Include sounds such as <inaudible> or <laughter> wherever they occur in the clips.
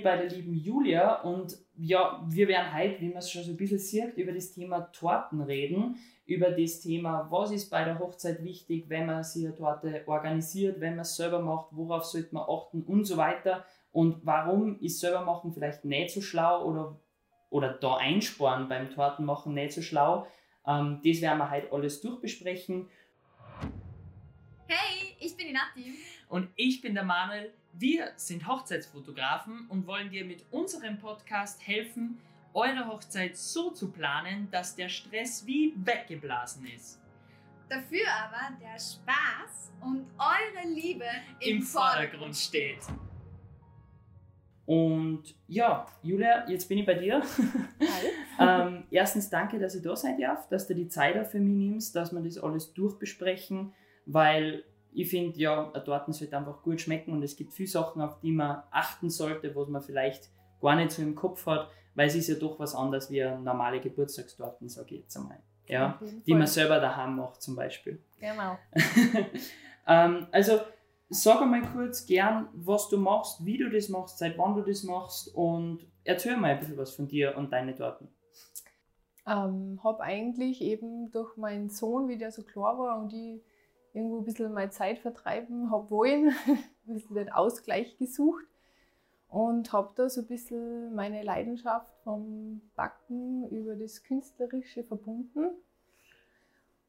bei der lieben Julia und ja, wir werden heute, wie man es schon so ein bisschen sieht, über das Thema Torten reden, über das Thema, was ist bei der Hochzeit wichtig, wenn man sich eine Torte organisiert, wenn man es selber macht, worauf sollte man achten und so weiter und warum ist selber machen vielleicht nicht so schlau oder, oder da einsparen beim Tortenmachen nicht so schlau. Ähm, das werden wir heute alles durchbesprechen. Hey, ich bin die Nati. Und ich bin der Manuel. Wir sind Hochzeitsfotografen und wollen dir mit unserem Podcast helfen, eure Hochzeit so zu planen, dass der Stress wie weggeblasen ist. Dafür aber der Spaß und eure Liebe im, im Vordergrund steht. Und ja, Julia, jetzt bin ich bei dir. <laughs> ähm, erstens danke, dass ich da sein darf, dass du die Zeit auch für mich nimmst, dass wir das alles durchbesprechen, weil ich finde, ja, eine Torten sollte einfach gut schmecken und es gibt viele Sachen, auf die man achten sollte, was man vielleicht gar nicht so im Kopf hat, weil es ist ja doch was anderes wie eine normale Geburtstagstorten, sage ich jetzt einmal. Ja, die man selber daheim macht zum Beispiel. Genau. <laughs> ähm, also sag einmal kurz gern, was du machst, wie du das machst, seit wann du das machst und erzähl mal ein bisschen was von dir und deine Torten. Ähm, habe eigentlich eben durch meinen Sohn, wie der so klar war und ich irgendwo ein bisschen meine Zeit vertreiben habe wollen, <laughs> ein bisschen den Ausgleich gesucht und habe da so ein bisschen meine Leidenschaft vom Backen über das Künstlerische verbunden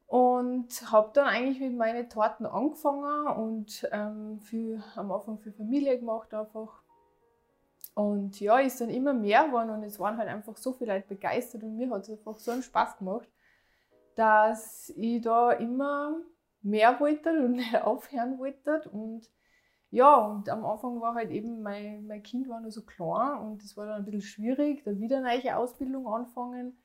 und habe dann eigentlich mit meinen Torten angefangen und ähm, für, am Anfang für Familie gemacht einfach. Und ja, ist dann immer mehr geworden und es waren halt einfach so viele Leute begeistert und mir hat es einfach so einen Spaß gemacht, dass ich da immer mehr wollte und <laughs> nicht aufhören wollte. Und ja, und am Anfang war halt eben, mein, mein Kind war nur so klein und es war dann ein bisschen schwierig, da wieder eine neue Ausbildung anfangen.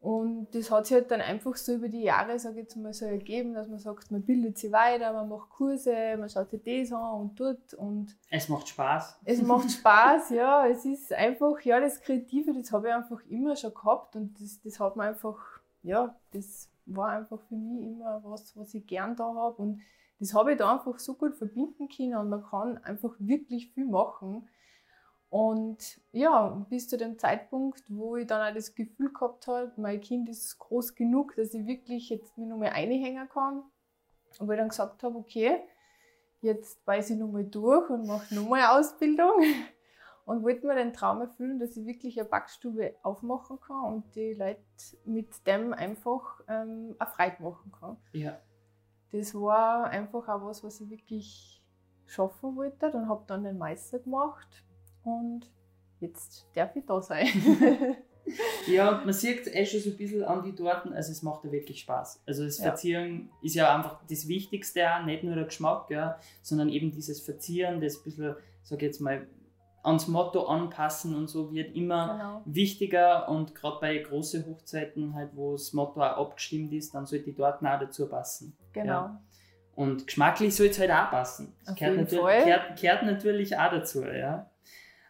Und das hat sich halt dann einfach so über die Jahre, sage ich jetzt mal, so ergeben, dass man sagt, man bildet sich weiter, man macht Kurse, man schaut sich das an und tut. Und es macht Spaß. Es macht <laughs> Spaß, ja. Es ist einfach, ja, das Kreative, das habe ich einfach immer schon gehabt und das, das hat man einfach, ja, das war einfach für mich immer was, was ich gern da habe. Und das habe ich da einfach so gut verbinden können und man kann einfach wirklich viel machen. Und ja, bis zu dem Zeitpunkt, wo ich dann auch das Gefühl gehabt habe, mein Kind ist groß genug, dass ich wirklich jetzt mir nochmal einhängen kann. Und wo ich dann gesagt habe, okay, jetzt weiß ich nochmal durch und mache nochmal Ausbildung <laughs> und wollte mir den Traum erfüllen, dass ich wirklich eine Backstube aufmachen kann und die Leute mit dem einfach ähm, eine Freude machen kann. Ja. Das war einfach auch was, was ich wirklich schaffen wollte und habe dann den Meister gemacht und jetzt darf ich da sein. <laughs> ja, man <laughs> sieht eh schon so ein bisschen an die Torten, also es macht ja wirklich Spaß. Also das Verzieren ja. ist ja einfach das Wichtigste, nicht nur der Geschmack, ja, sondern eben dieses Verzieren, das ein bisschen, sag ich jetzt mal, ans Motto anpassen und so wird immer genau. wichtiger und gerade bei großen Hochzeiten, halt, wo das Motto auch abgestimmt ist, dann sollte die dort auch dazu passen. Genau. Ja. Und geschmacklich soll es halt auch passen. Das gehört natürlich, gehört, gehört, natürlich auch dazu. Ja.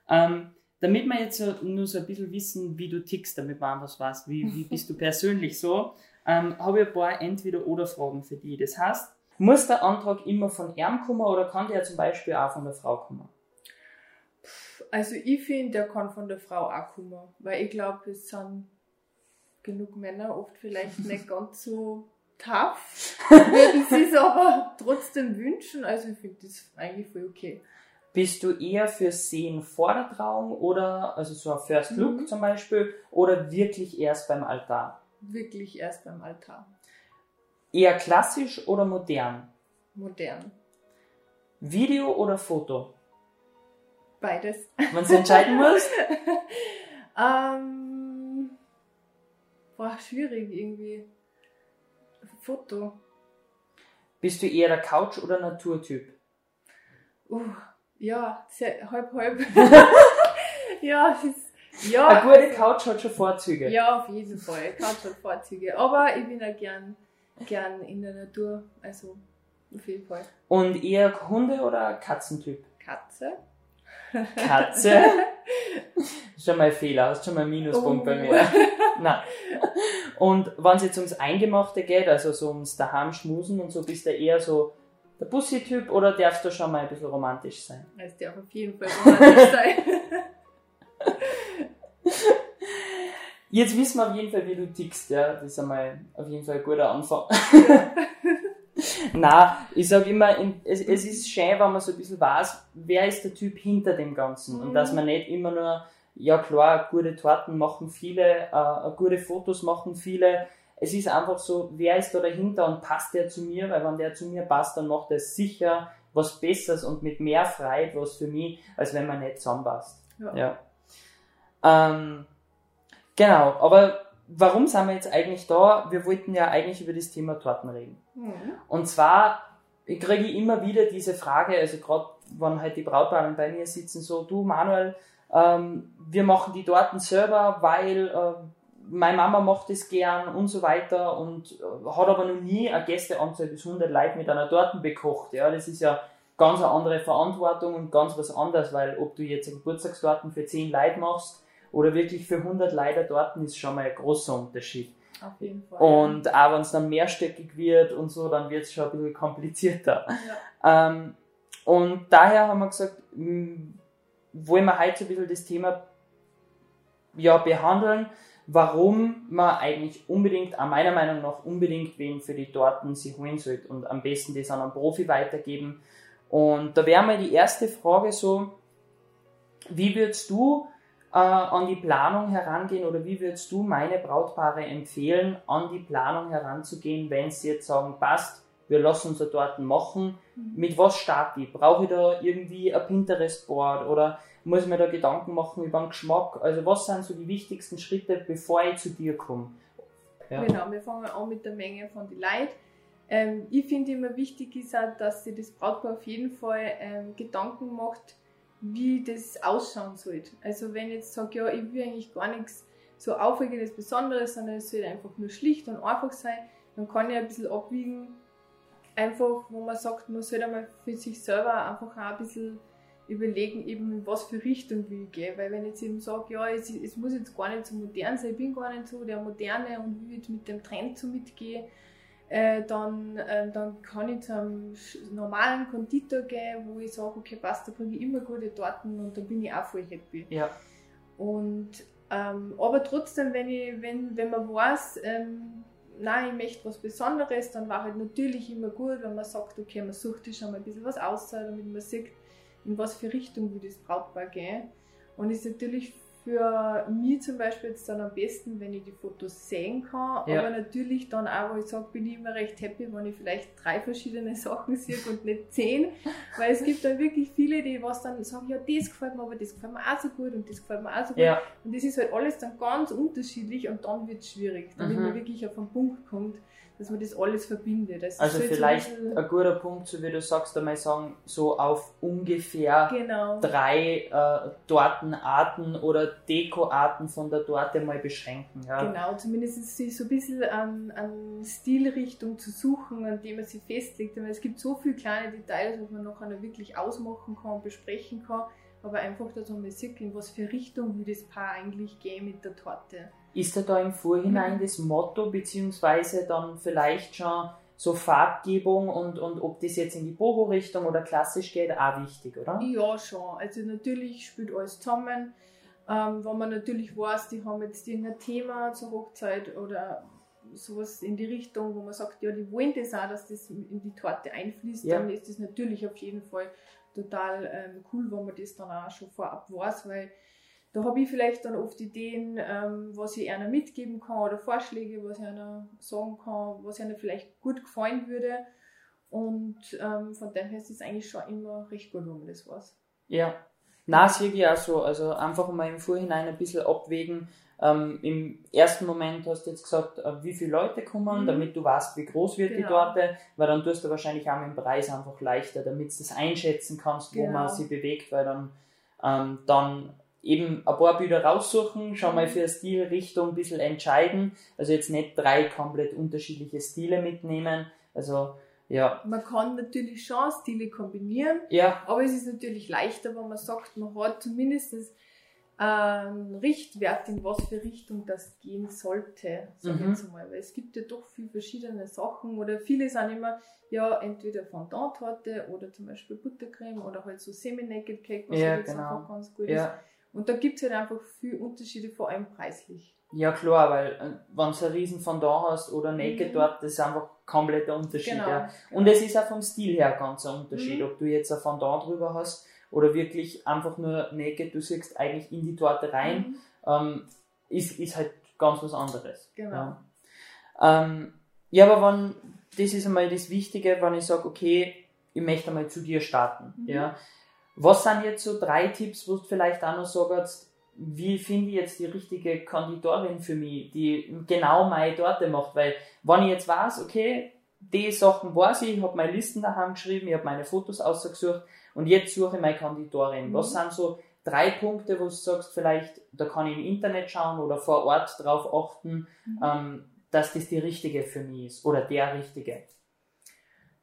Ähm, damit wir jetzt nur so ein bisschen wissen, wie du tickst, damit man was weiß, wie, wie <laughs> bist du persönlich so, ähm, habe ich ein paar Entweder-Oder-Fragen für dich. Das heißt, muss der Antrag immer von ihm kommen oder kann der zum Beispiel auch von der Frau kommen? Also ich finde, der kann von der Frau auch kommen, weil ich glaube, es sind genug Männer oft vielleicht nicht <laughs> ganz so tough, würden sie es aber trotzdem wünschen. Also ich finde das eigentlich voll okay. Bist du eher für Sehen vor der Trauung oder, also so ein First Look mhm. zum Beispiel, oder wirklich erst beim Altar? Wirklich erst beim Altar. Eher klassisch oder modern? Modern. Video oder Foto? Beides. Wenn du entscheiden musst? <laughs> ähm, war schwierig irgendwie. Foto. Bist du eher der Couch- oder Naturtyp? Uh, ja, sehr, halb, halb. <laughs> ja, es ist, ja. Eine gute Couch hat schon Vorzüge. Ja, auf jeden Fall. Couch hat Vorzüge. Aber ich bin ja gern, gern in der Natur. Also, auf jeden Fall. Und eher Hunde- oder Katzentyp? Katze. Katze. <laughs> schon mal ein Fehler, hast schon mal einen Minuspunkt oh. bei mir. <laughs> Nein. Und wenn es jetzt ums Eingemachte geht, also so ums daheim schmusen und so, bist du eher so der Bussi-Typ oder darfst du schon mal ein bisschen romantisch sein? Es darf auf jeden Fall romantisch <laughs> sein. Jetzt wissen wir auf jeden Fall, wie du tickst, ja. Das ist einmal auf jeden Fall ein guter Anfang. Na, ich sag immer, es, es, ist schön, wenn man so ein bisschen weiß, wer ist der Typ hinter dem Ganzen. Und dass mhm. man nicht immer nur, ja klar, gute Torten machen viele, äh, gute Fotos machen viele. Es ist einfach so, wer ist da dahinter und passt der zu mir? Weil wenn der zu mir passt, dann macht er sicher was Besseres und mit mehr Freiheit was für mich, als wenn man nicht zusammenpasst. Ja. ja. Ähm, genau, aber warum sind wir jetzt eigentlich da? Wir wollten ja eigentlich über das Thema Torten reden. Mhm. Und zwar ich kriege ich immer wieder diese Frage, also gerade wenn halt die Brautpaare bei mir sitzen, so, du Manuel, ähm, wir machen die Torten selber, weil äh, meine Mama macht es gern und so weiter und äh, hat aber noch nie eine Gästeanzahl bis 100 Leute mit einer Torten bekocht. Ja, das ist ja ganz eine andere Verantwortung und ganz was anderes, weil ob du jetzt Geburtstagstorten für 10 Leute machst, oder wirklich für 100 Leute dort ist schon mal ein großer Unterschied. Auf jeden Fall. Und auch wenn es dann mehrstöckig wird und so, dann wird es schon ein bisschen komplizierter. Ja. Ähm, und daher haben wir gesagt, wollen wir heute ein bisschen das Thema ja, behandeln, warum man eigentlich unbedingt, meiner Meinung nach, unbedingt wen für die Torten sie holen sollte und am besten das an einen Profi weitergeben. Und da wäre mal die erste Frage so, wie würdest du an die Planung herangehen oder wie würdest du meine Brautpaare empfehlen, an die Planung heranzugehen, wenn sie jetzt sagen, passt, wir lassen uns dort machen, mhm. mit was starte ich? Brauche ich da irgendwie ein Pinterest-Board oder muss ich mir da Gedanken machen über den Geschmack? Also was sind so die wichtigsten Schritte, bevor ich zu dir komme? Ja. Genau, wir fangen an mit der Menge von den Leuten. Ähm, ich finde immer wichtig ist auch, dass sich das Brautpaar auf jeden Fall ähm, Gedanken macht, wie das ausschauen sollte. Also wenn ich jetzt sage, ja, ich will eigentlich gar nichts so Aufregendes, Besonderes, sondern es soll einfach nur schlicht und einfach sein, dann kann ich ein bisschen abwiegen, einfach, wo man sagt, man sollte einmal für sich selber einfach auch ein bisschen überlegen, eben in was für Richtung will ich gehen. Weil wenn ich jetzt eben sage, ja, es, es muss jetzt gar nicht so modern sein, ich bin gar nicht so der Moderne und will jetzt mit dem Trend so mitgehen, äh, dann, äh, dann kann ich zu einem normalen Konditor gehen, wo ich sage, okay, passt, da kriege ich immer gute Torten und da bin ich auch voll happy. Ja. Und, ähm, aber trotzdem, wenn, ich, wenn, wenn man weiß, ähm, nein, ich möchte was Besonderes, dann war halt natürlich immer gut, wenn man sagt, okay, man sucht sich schon mal ein bisschen was aus, damit man sieht, in was für Richtung will das Brautpaar gehen. Und ist natürlich für mich zum Beispiel jetzt dann am besten, wenn ich die Fotos sehen kann, ja. aber natürlich dann auch, wo ich sage, bin ich immer recht happy, wenn ich vielleicht drei verschiedene <laughs> Sachen sehe und nicht zehn, weil es gibt dann wirklich viele, die was dann sagen, ja, das gefällt mir, aber das gefällt mir auch so gut und das gefällt mir auch so gut ja. und das ist halt alles dann ganz unterschiedlich und dann wird es schwierig, damit mhm. man wirklich auf einen Punkt kommt, dass man das alles verbindet. Das also vielleicht so ein, ein, guter Punkt, so wie du sagst, einmal sagen, so auf ungefähr genau. drei äh, Tortenarten oder Dekoarten von der Torte mal beschränken. Ja. Genau, zumindest sich so ein bisschen an, an Stilrichtung zu suchen, an dem man sich festlegt. Weil es gibt so viele kleine Details, was man nachher wirklich ausmachen kann, besprechen kann, aber einfach, dass man mal sieht, in was für Richtung will das Paar eigentlich gehen mit der Torte. Ist da da im Vorhinein das Motto, beziehungsweise dann vielleicht schon so Farbgebung und, und ob das jetzt in die Boho-Richtung oder klassisch geht, auch wichtig, oder? Ja, schon. Also natürlich spielt alles zusammen. Ähm, wenn man natürlich weiß, die haben jetzt irgendein Thema zur Hochzeit oder sowas in die Richtung, wo man sagt, ja, die wollen das auch, dass das in die Torte einfließt, ja. dann ist das natürlich auf jeden Fall total ähm, cool, wenn man das dann auch schon vorab weiß, weil da habe ich vielleicht dann oft Ideen, ähm, was ich einer mitgeben kann oder Vorschläge, was ich einer sagen kann, was einer vielleicht gut gefallen würde. Und ähm, von dem her ist es eigentlich schon immer recht gut, wenn man das weiß. Ja, na, sehe ich auch so. Also einfach mal im Vorhinein ein bisschen abwägen. Ähm, Im ersten Moment hast du jetzt gesagt, äh, wie viele Leute kommen, mhm. damit du weißt, wie groß wird genau. die Torte, weil dann tust du wahrscheinlich auch mit dem Preis einfach leichter, damit du das einschätzen kannst, wo genau. man sie bewegt, weil dann, ähm, dann eben ein paar Bilder raussuchen, schon mal für Stilrichtung ein bisschen entscheiden. Also jetzt nicht drei komplett unterschiedliche Stile mitnehmen. Also ja. Man kann natürlich schon Stile kombinieren, ja. aber es ist natürlich leichter, wenn man sagt, man hat zumindest einen Richtwert, in was für Richtung das gehen sollte, sag Mhm. jetzt mal. Weil es gibt ja doch viele verschiedene Sachen oder viele sind immer, ja, entweder Fondant-Torte oder zum Beispiel Buttercreme oder halt so Semi-Naked Cake, was Ja, halt jetzt genau. einfach ganz gut ist. Und da gibt es halt einfach viele Unterschiede, vor allem preislich. Ja klar, weil äh, wenn du einen riesen Fondant hast oder Naked Mhm. dort, das ist einfach kompletter Unterschied. Genau. Ja. Und es ist auch vom Stil her ganz ein Unterschied, Mhm. ob du jetzt ein Fondant drüber hast oder wirklich einfach nur Naked, du siehst eigentlich in die Torte rein, Mhm. ähm, ist, ist halt ganz was anderes. Genau. Ja. Ähm, ja, aber wenn, das ist einmal das Wichtige, wenn ich sage, okay, ich möchte einmal zu dir starten. Mhm. Ja. Was sind jetzt so drei Tipps, wo du vielleicht auch noch sagst, wie finde ich jetzt die richtige Konditorin für mich, die genau meine Torte macht? Weil, wenn ich jetzt weiß, okay, die Sachen weiß ich, ich habe meine Listen daheim geschrieben, ich habe meine Fotos ausgesucht und jetzt suche ich meine Konditorin. Mhm. Was sind so drei Punkte, wo du sagst, vielleicht, da kann ich im Internet schauen oder vor Ort drauf achten, Mhm. ähm, dass das die richtige für mich ist oder der richtige.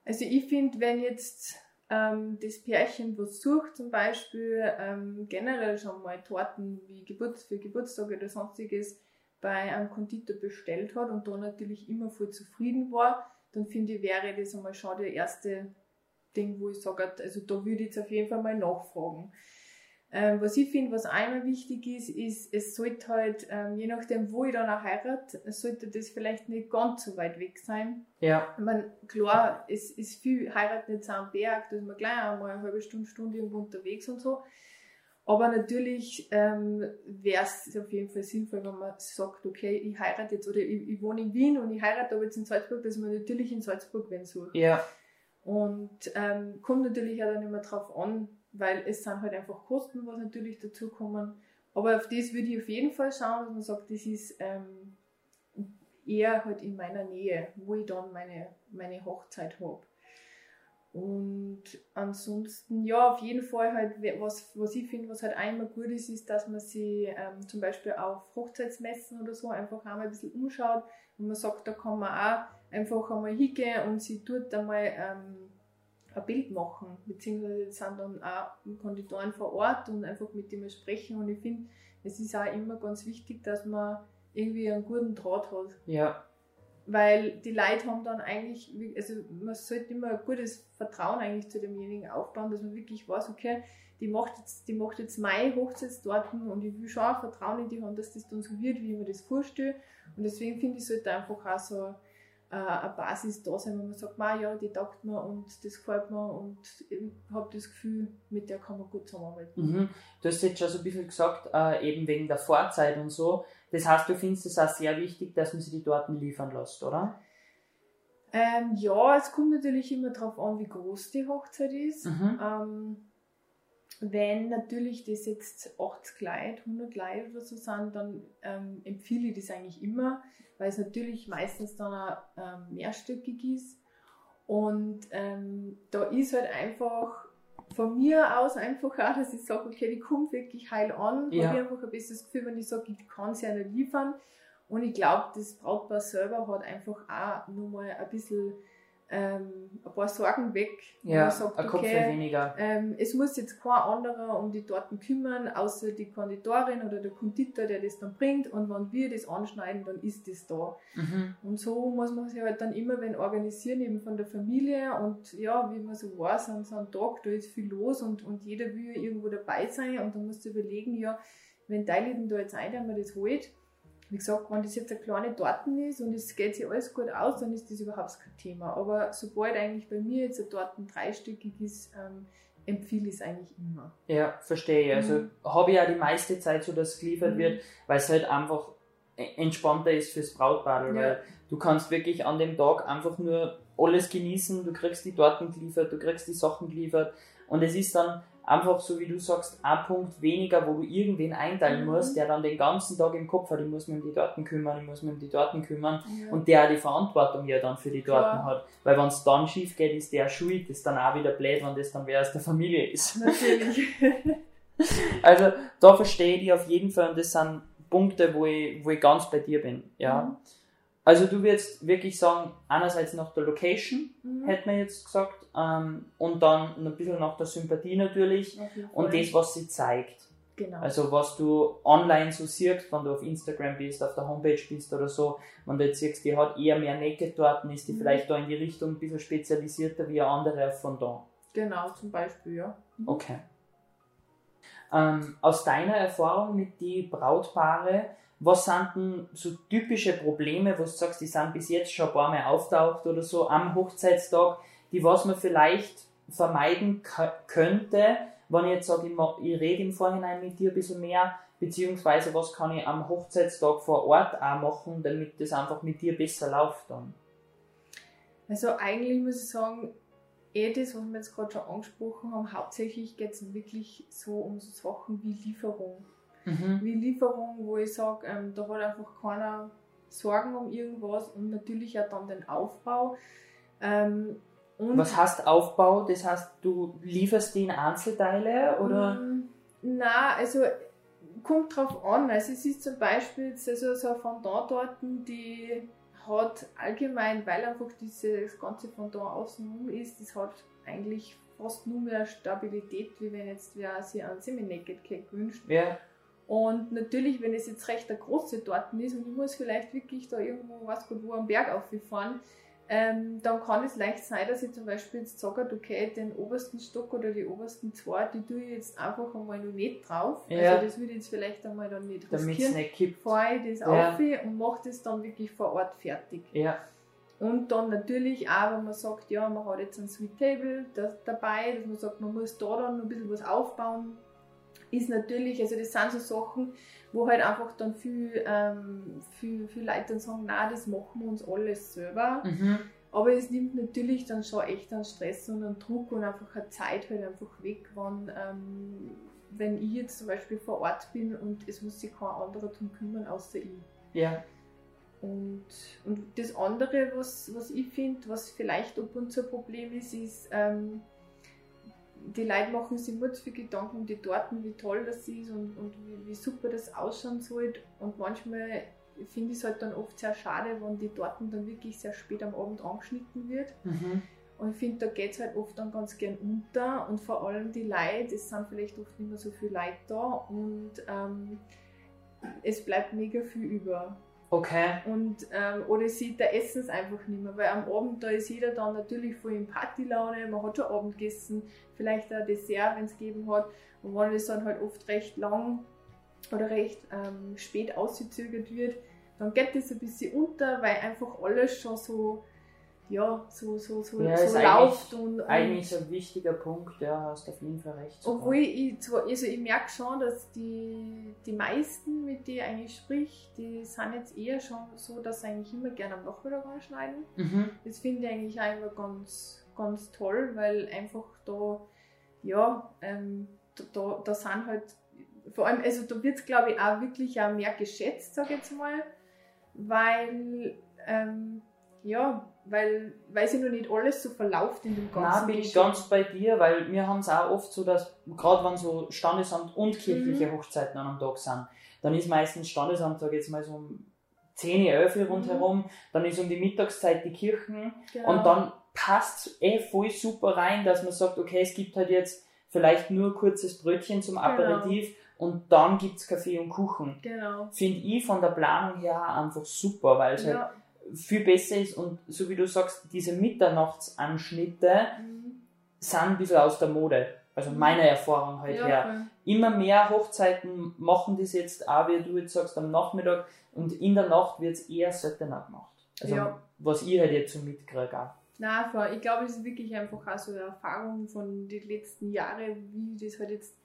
Also ich finde, wenn jetzt ähm, das Pärchen was sucht, zum Beispiel ähm, generell schon mal Torten wie Geburts für Geburtstage oder sonstiges bei einem Konditor bestellt hat und da natürlich immer voll zufrieden war, dann finde ich, wäre das einmal schon der erste Ding, wo ich sage, also da würde ich jetzt auf jeden Fall mal nachfragen. Ähm, was ich finde, was einmal wichtig ist, ist, es sollte halt, ähm, je nachdem, wo ich dann auch heirate, sollte das vielleicht nicht ganz so weit weg sein. Ja, Ich meine, klar, es ist viel, heiraten jetzt am Berg, da ist man gleich einmal eine halbe Stunde, Stunde irgendwo unterwegs und so. Aber natürlich ähm, wäre es auf jeden Fall sinnvoll, wenn man sagt, okay, ich heirate jetzt, oder ich, ich wohne in Wien und ich heirate aber jetzt in Salzburg, dass man natürlich in Salzburg wen sucht. ja, Und ähm, kommt natürlich auch dann immer drauf an, weil es sind halt einfach Kosten, was natürlich dazukommen. Aber auf das würde ich auf jeden Fall schauen, dass man sagt, das ist ähm, eher halt in meiner Nähe, wo ich dann meine, meine Hochzeit habe. Und ansonsten, ja, auf jeden Fall halt, was, was ich finde, was halt einmal gut ist, ist, dass man sich ähm, zum Beispiel auf Hochzeitsmessen oder so einfach einmal ein bisschen umschaut und man sagt, da kann man auch einfach einmal hingehen und sie dort einmal ähm, ein Bild machen, beziehungsweise sind dann auch Konditoren vor Ort und einfach mit dem sprechen. Und ich finde, es ist auch immer ganz wichtig, dass man irgendwie einen guten Draht hat, ja, weil die Leute haben dann eigentlich, also man sollte immer ein gutes Vertrauen eigentlich zu demjenigen aufbauen, dass man wirklich weiß, okay, die macht jetzt, die macht jetzt meine Hochzeitstorten und ich will schon auch Vertrauen in die haben, dass das dann so wird, wie ich mir das vorstelle. Und deswegen finde ich, sollte einfach auch so äh, eine Basis da sein, wo man sagt, "Ma, ja, die taugt mir und das gefällt mir und ich habe das Gefühl, mit der kann man gut zusammenarbeiten. Mhm. Du hast jetzt schon so ein bisschen gesagt, äh, eben wegen der Vorzeit und so. Das heißt, du findest es auch sehr wichtig, dass man sich die Torten liefern lässt, oder? Ähm, ja, es kommt natürlich immer darauf an, wie groß die Hochzeit ist. Mhm. Ähm, wenn natürlich das jetzt 80 Leute, 100 Leute oder so sind, dann ähm, empfehle ich das eigentlich immer, weil es natürlich meistens dann auch ähm, mehrstöckig ist. Und ähm, da ist halt einfach von mir aus einfach auch, dass ich sage, okay, die kommt wirklich heil an. Ja. Habe ich einfach ein besseres Gefühl, wenn ich sage, ich kann sie einer liefern. Und ich glaube, das Brautpaar selber hat einfach auch nochmal ein bisschen ähm, ein paar Sorgen weg. Ja, man sagt, ein Kopf okay, weniger. ähm, es muss jetzt kein anderer um die Torten kümmern, außer die Konditorin oder der Konditor, der das dann bringt. Und wenn wir das anschneiden, dann ist das da. Mhm. Und so muss man sich halt dann immer wenn organisieren, eben von der Familie. Und ja, wie man so weiß, an so einem Tag, da ist viel los und, und jeder will irgendwo dabei sein. Und dann musst du überlegen, ja, wenn denn da jetzt ein, der mir das holt. Wie gesagt, wenn das jetzt eine kleine Torten ist und es geht sich alles gut aus, dann ist das überhaupt kein Thema. Aber sobald eigentlich bei mir jetzt eine Torten dreistöckig ist, ähm, empfehle ich es eigentlich immer. Ja, verstehe. Also Mhm. habe ich ja die meiste Zeit so, dass es geliefert Mhm. wird, weil es halt einfach entspannter ist fürs Brautpaar, Ja. weil du kannst wirklich an dem Tag einfach nur alles genießen, du kriegst die Torten geliefert, du kriegst die Sachen geliefert und es ist dann einfach so, wie du sagst, ein Punkt weniger, wo du irgendwen einteilen Mhm. musst, der dann den ganzen Tag im Kopf hat, ich muss mich um die Torten kümmern, ich muss mich um die Torten kümmern Ja. und der die Verantwortung ja dann für die Torten Klar. hat. Weil wenn es dann schief geht, ist der schuld, ist dann auch wieder blöd, wenn das dann wer aus der Familie ist. Natürlich. <laughs> Also da verstehe ich dich auf jeden Fall und das sind Punkte, wo ich, wo ich ganz bei dir bin. Ja. Mhm. Also du würdest wirklich sagen, einerseits nach der Location, Mhm. hätte man jetzt gesagt, ähm, und dann ein bisschen nach der Sympathie natürlich und das, was sie zeigt. Genau. Also was du online so siehst, wenn du auf Instagram bist, auf der Homepage bist oder so, wenn du jetzt siehst, die hat eher mehr Naked-Torten, ist die Mhm. vielleicht da in die Richtung ein bisschen spezialisierter wie eine andere von da. Genau, zum Beispiel, ja. Mhm. Okay. Ähm, aus deiner Erfahrung mit die Brautpaare, was sind denn so typische Probleme, wo du sagst, die sind bis jetzt schon ein paar Mal auftaucht oder so am Hochzeitstag, die was man vielleicht vermeiden könnte, wenn ich jetzt sage, ich, ich rede im Vorhinein mit dir ein bisschen mehr, beziehungsweise was kann ich am Hochzeitstag vor Ort auch machen, damit das einfach mit dir besser läuft dann. Also eigentlich muss ich sagen, eh das, was wir jetzt gerade schon angesprochen haben, hauptsächlich geht es wirklich so um so Sachen wie Lieferung. Mhm. Wie Lieferung, wo ich sage, ähm, da hat einfach keiner Sorgen um irgendwas und natürlich auch dann den Aufbau. Ähm, Was heißt Aufbau? Das heißt, du lieferst die in Einzelteile oder? Mm, Na, also kommt drauf an. Also es ist zum Beispiel also so eine Fondant-Torten, die hat allgemein, weil einfach dieses ganze Fondant außenrum ist, das hat eigentlich fast nur mehr Stabilität, wie wenn jetzt wer sich einen Semi-Naked Cake wünscht. Ja. Und natürlich, wenn es jetzt recht eine große Torten ist und ich muss vielleicht wirklich da irgendwo, was gut wo am Berg auffahren, ähm, dann kann es leicht sein, dass ich zum Beispiel jetzt sage, okay, den obersten Stock oder die obersten zwei, die tue ich jetzt einfach einmal noch nicht drauf. Ja. Also das würde ich jetzt vielleicht einmal dann nicht Damit es riskieren. nicht kippt. Fahre ich das Ja. auf und mache das dann wirklich vor Ort fertig. Ja. Und dann natürlich auch, wenn man sagt, ja, man hat jetzt ein Sweet Table das, dabei, dass man sagt, man muss da dann noch ein bisschen was aufbauen, ist natürlich, also das sind so Sachen, wo halt einfach dann viel, ähm, viel, viel Leute dann sagen, nein, das machen wir uns alles selber. Mhm. Aber es nimmt natürlich dann schon echt einen Stress und einen Druck und einfach eine Zeit halt einfach weg, wenn, ähm, wenn ich jetzt zum Beispiel vor Ort bin und es muss sich kein anderer drum kümmern, außer ich. Ja. Und, und das andere, was, was ich finde, was vielleicht ab und zu ein Problem ist, ist, ähm, die Leute machen sich immer zu viel Gedanken um die Torten, wie toll das ist und, und wie, wie super das ausschauen soll. Und manchmal finde ich es halt dann oft sehr schade, wenn die Torten dann wirklich sehr spät am Abend angeschnitten wird. Mhm. Und ich finde, da geht es halt oft dann ganz gern unter und vor allem die Leute, es sind vielleicht oft nicht mehr so viele Leute da und ähm, es bleibt mega viel über. Okay. Und, ähm, oder sieht der Essen es einfach nicht mehr, weil am Abend da ist jeder dann natürlich voll in Partylaune, man hat schon Abend gegessen, vielleicht ein Dessert, wenn es gegeben hat. Und wenn es dann halt oft recht lang oder recht ähm, spät ausgezögert wird, dann geht das ein bisschen unter, weil einfach alles schon so, ja, so, so, so, Ja, so läuft. Und, und Eigentlich ein wichtiger Punkt, ja, hast auf jeden Fall recht. obwohl ich zwar, also ich merke schon, dass die, die meisten, mit denen ich eigentlich sprich, die sind jetzt eher schon so, dass sie eigentlich immer gerne am Nachmittag anschneiden. Mhm. Das finde ich eigentlich auch immer ganz, ganz toll, weil einfach da, ja, ähm, da, da, da sind halt, vor allem, also da wird es glaube ich auch wirklich auch mehr geschätzt, sage ich jetzt mal, weil, ähm, ja, weil, weil sich noch nicht alles so verlauft in dem ganzen Nein, bin ich ganz bei dir, weil wir haben es auch oft so, dass gerade wenn so Standesamt und kirchliche Mhm. Hochzeiten an einem Tag sind, dann ist meistens Standesamt, sag ich jetzt mal so um 10, 11 rundherum, dann ist um die Mittagszeit die Kirchen Genau. und dann passt es eh voll super rein, dass man sagt, okay, es gibt halt jetzt vielleicht nur ein kurzes Brötchen zum Aperitif und dann gibt es Kaffee und Kuchen. Genau. Finde ich von der Planung her einfach super, weil es halt Ja. Viel besser ist und so wie du sagst, diese Mitternachtsanschnitte Mhm. sind ein bisschen aus der Mode. Also Mhm. meine Erfahrung halt Ja, her. voll. Immer mehr Hochzeiten machen das jetzt auch, wie du jetzt sagst, am Nachmittag und in der Nacht wird es eher seltener gemacht. Also Ja. was ich halt jetzt so mitkriege. Nein, ich glaube, es ist wirklich einfach auch so eine Erfahrung von den letzten Jahren, wie das halt jetzt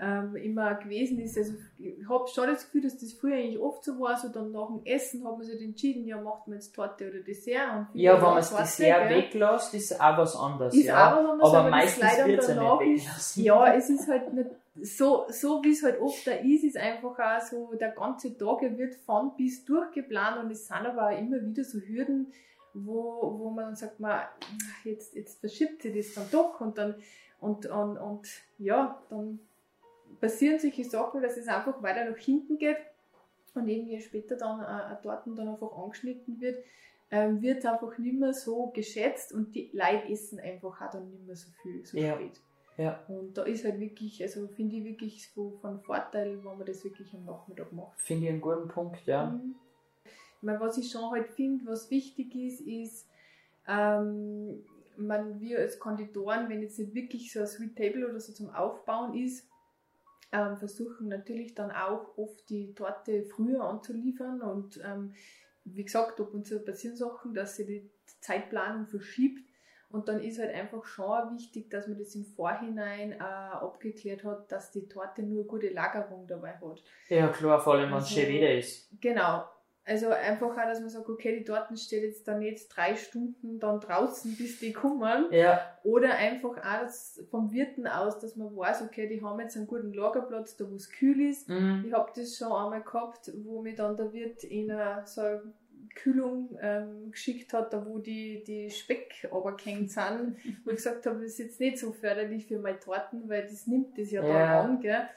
ähm, immer gewesen ist. Also ich habe schon das Gefühl, dass das früher eigentlich oft so war, so dann nach dem Essen hat man sich entschieden, ja, macht man jetzt Torte oder Dessert. Ja, wenn man das Dessert gell. weglässt, ist auch was anderes. Ist ja. auch was anderes, aber, aber meistens leider wird es ja nicht ist-. Ja, es ist halt nicht so, so wie es halt oft da ist, ist einfach auch so, der ganze Tag wird von bis durchgeplant und es sind aber auch immer wieder so Hürden, wo, wo man dann sagt, man, jetzt, jetzt verschiebt sich das dann doch und dann, und, und, und ja, dann passieren solche Sachen, dass es einfach weiter nach hinten geht und irgendwie später dann äh, ein Torten dann einfach angeschnitten wird, ähm, wird einfach nicht mehr so geschätzt und die Leute essen einfach auch dann nicht mehr so viel, so Ja. spät. Ja. Und da ist halt wirklich, also finde ich wirklich so von Vorteil, wenn man das wirklich am Nachmittag macht. Finde ich einen guten Punkt, ja. Mhm. Ich meine, was ich schon halt finde, was wichtig ist, ist, ähm, man, wir als Konditoren, wenn jetzt nicht wirklich so ein Sweet Table oder so zum Aufbauen ist, ähm, versuchen natürlich dann auch oft die Torte früher anzuliefern und ähm, wie gesagt, ab und zu passieren Sachen, dass sie die Zeitplanung verschiebt und dann ist halt einfach schon wichtig, dass man das im Vorhinein äh, abgeklärt hat, dass die Torte nur gute Lagerung dabei hat. Ja, klar, vor allem, wenn es Also- schön wieder ist. Genau. Also einfach auch, dass man sagt, okay, die Torten steht jetzt dann nicht drei Stunden dann draußen, bis die kommen. Ja, Oder einfach auch vom Wirten aus, dass man weiß, okay, die haben jetzt einen guten Lagerplatz, da wo es kühl ist. mhm. Ich habe das schon einmal gehabt, wo mir dann der Wirt in eine, so eine Kühlung ähm, geschickt hat, da wo die, die Speck runtergehängt sind, <laughs> wo ich gesagt habe, das ist jetzt nicht so förderlich für meine Torten, weil das nimmt das ja, Ja. dann an. Gell?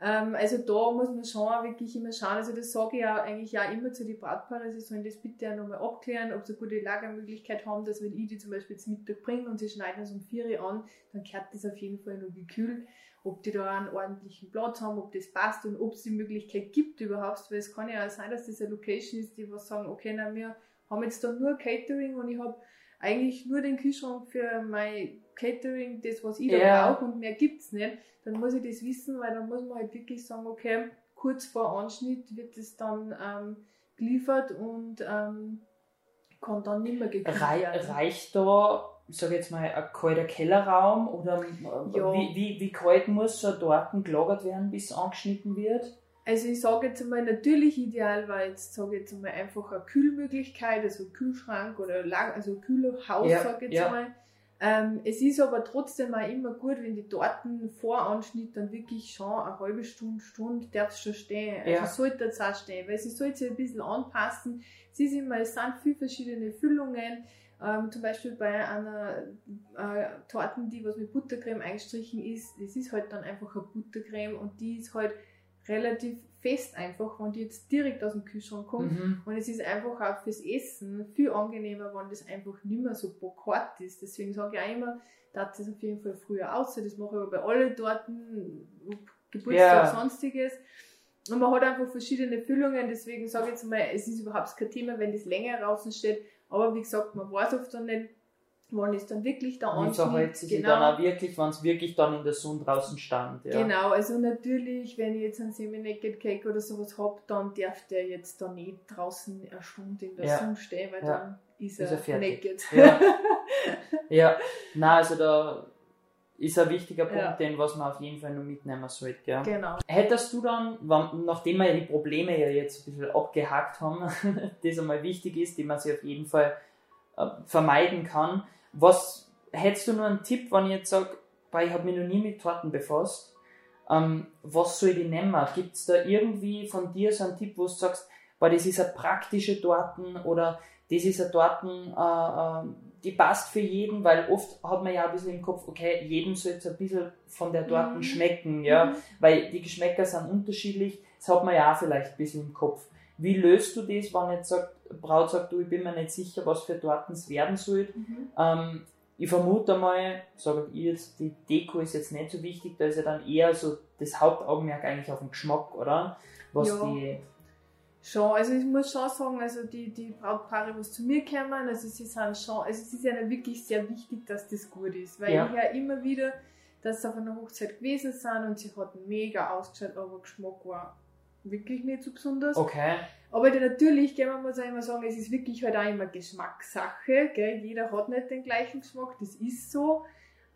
Ähm, also da muss man schon wirklich immer schauen. Also das sage ich auch eigentlich auch immer zu den Brautpaaren, sie sollen das bitte auch nochmal abklären, ob sie eine gute Lagermöglichkeit haben, dass wenn ich die zum Beispiel zum Mittag bringe und sie schneiden es um 4 Uhr an, dann kehrt das auf jeden Fall noch gekühlt. Ob die da einen ordentlichen Platz haben, ob das passt und ob es die Möglichkeit gibt überhaupt, weil es kann ja auch sein, dass das eine Location ist, die was sagen, okay, na, wir haben jetzt da nur Catering und ich habe eigentlich nur den Kühlschrank für mein Catering, das was ich da Ja. brauche und mehr gibt's nicht, dann muss ich das wissen, weil dann muss man halt wirklich sagen, okay, kurz vor Anschnitt wird es dann ähm, geliefert und ähm, kann dann nicht mehr Rei werden. reicht da, sag ich jetzt mal, ein kalter Kellerraum oder äh, Ja. wie, wie, wie kalt muss so ein Torten gelagert werden, bis es angeschnitten wird? Also ich sage jetzt einmal, natürlich ideal war jetzt, sage ich jetzt einmal, einfach eine Kühlmöglichkeit, also Kühlschrank oder Lag also Kühlhaus, Ja, sage ich jetzt ja. mal. Ähm, es ist aber trotzdem auch immer gut, wenn die Torten vor Anschnitt dann wirklich schon eine halbe Stunde, Stunde darf es schon stehen. Also Ja. sollte es auch stehen, weil sie sollte sich ein bisschen anpassen. Es ist immer, es sind viele verschiedene Füllungen. Ähm, zum Beispiel bei einer äh, Torten, die was mit Buttercreme eingestrichen ist, das ist halt dann einfach eine Buttercreme und die ist halt relativ fest einfach, wenn die jetzt direkt aus dem Kühlschrank kommt. Mhm. Und es ist einfach auch fürs Essen viel angenehmer, wenn das einfach nicht mehr so bockart ist. Deswegen sage ich auch immer, dass das auf jeden Fall früher aus. Das mache ich aber bei allen Torten, Geburtstag, Ja. sonstiges. Und man hat einfach verschiedene Füllungen, deswegen sage ich jetzt mal, es ist überhaupt kein Thema, wenn das länger draußen steht. Aber wie gesagt, man weiß oft dann nicht, wann ist dann wirklich der Wie verhält Anschnitt. sich dann auch wirklich, wenn es wirklich dann in der Sonne draußen stand? Ja. Genau, also natürlich, wenn ich jetzt einen Semi-Naked Cake oder sowas habe, dann darf der jetzt da nicht draußen eine Stunde in der Ja. Sonne stehen, weil Ja. dann ist Ist er, er fertig. naked. Ja. <laughs> ja, na also da ist ein wichtiger Punkt, Ja. den was man auf jeden Fall noch mitnehmen sollte. Ja. genau. Hättest du dann, nachdem wir ja die Probleme ja jetzt ein bisschen abgehakt haben, <laughs> das einmal wichtig ist, die man sich auf jeden Fall äh, vermeiden kann, was hättest du nur einen Tipp, wenn ich jetzt sage, ich habe mich noch nie mit Torten befasst, ähm, was soll ich nehmen? Gibt es da irgendwie von dir so einen Tipp, wo du sagst, boah, das ist eine praktische Torten oder das ist eine Torten, äh, äh, die passt für jeden, weil oft hat man ja ein bisschen im Kopf, okay, jedem soll jetzt ein bisschen von der Torten Mhm. schmecken, ja, Mhm. weil die Geschmäcker sind unterschiedlich, das hat man ja auch vielleicht ein bisschen im Kopf. Wie löst du das, wenn jetzt sagt, Braut sagt, du, ich bin mir nicht sicher, was für Torten es werden soll? Mhm. Ähm, ich vermute mal, sage ich jetzt, die Deko ist jetzt nicht so wichtig, da ist ja dann eher so das Hauptaugenmerk eigentlich auf den Geschmack, oder? Was Ja. die, Schon, also ich muss schon sagen, also die, die Brautpaare, was zu mir kommen, also sie sind schon, also es ist ja wirklich sehr wichtig, dass das gut ist, weil Ja. ich höre immer wieder, dass sie auf einer Hochzeit gewesen sind und sie hat mega ausgeschaut, aber Geschmack war wirklich nicht so besonders. okay, Aber natürlich, gell, man muss auch immer sagen, es ist wirklich halt auch immer Geschmackssache. Gell? Jeder hat nicht den gleichen Geschmack, das ist so.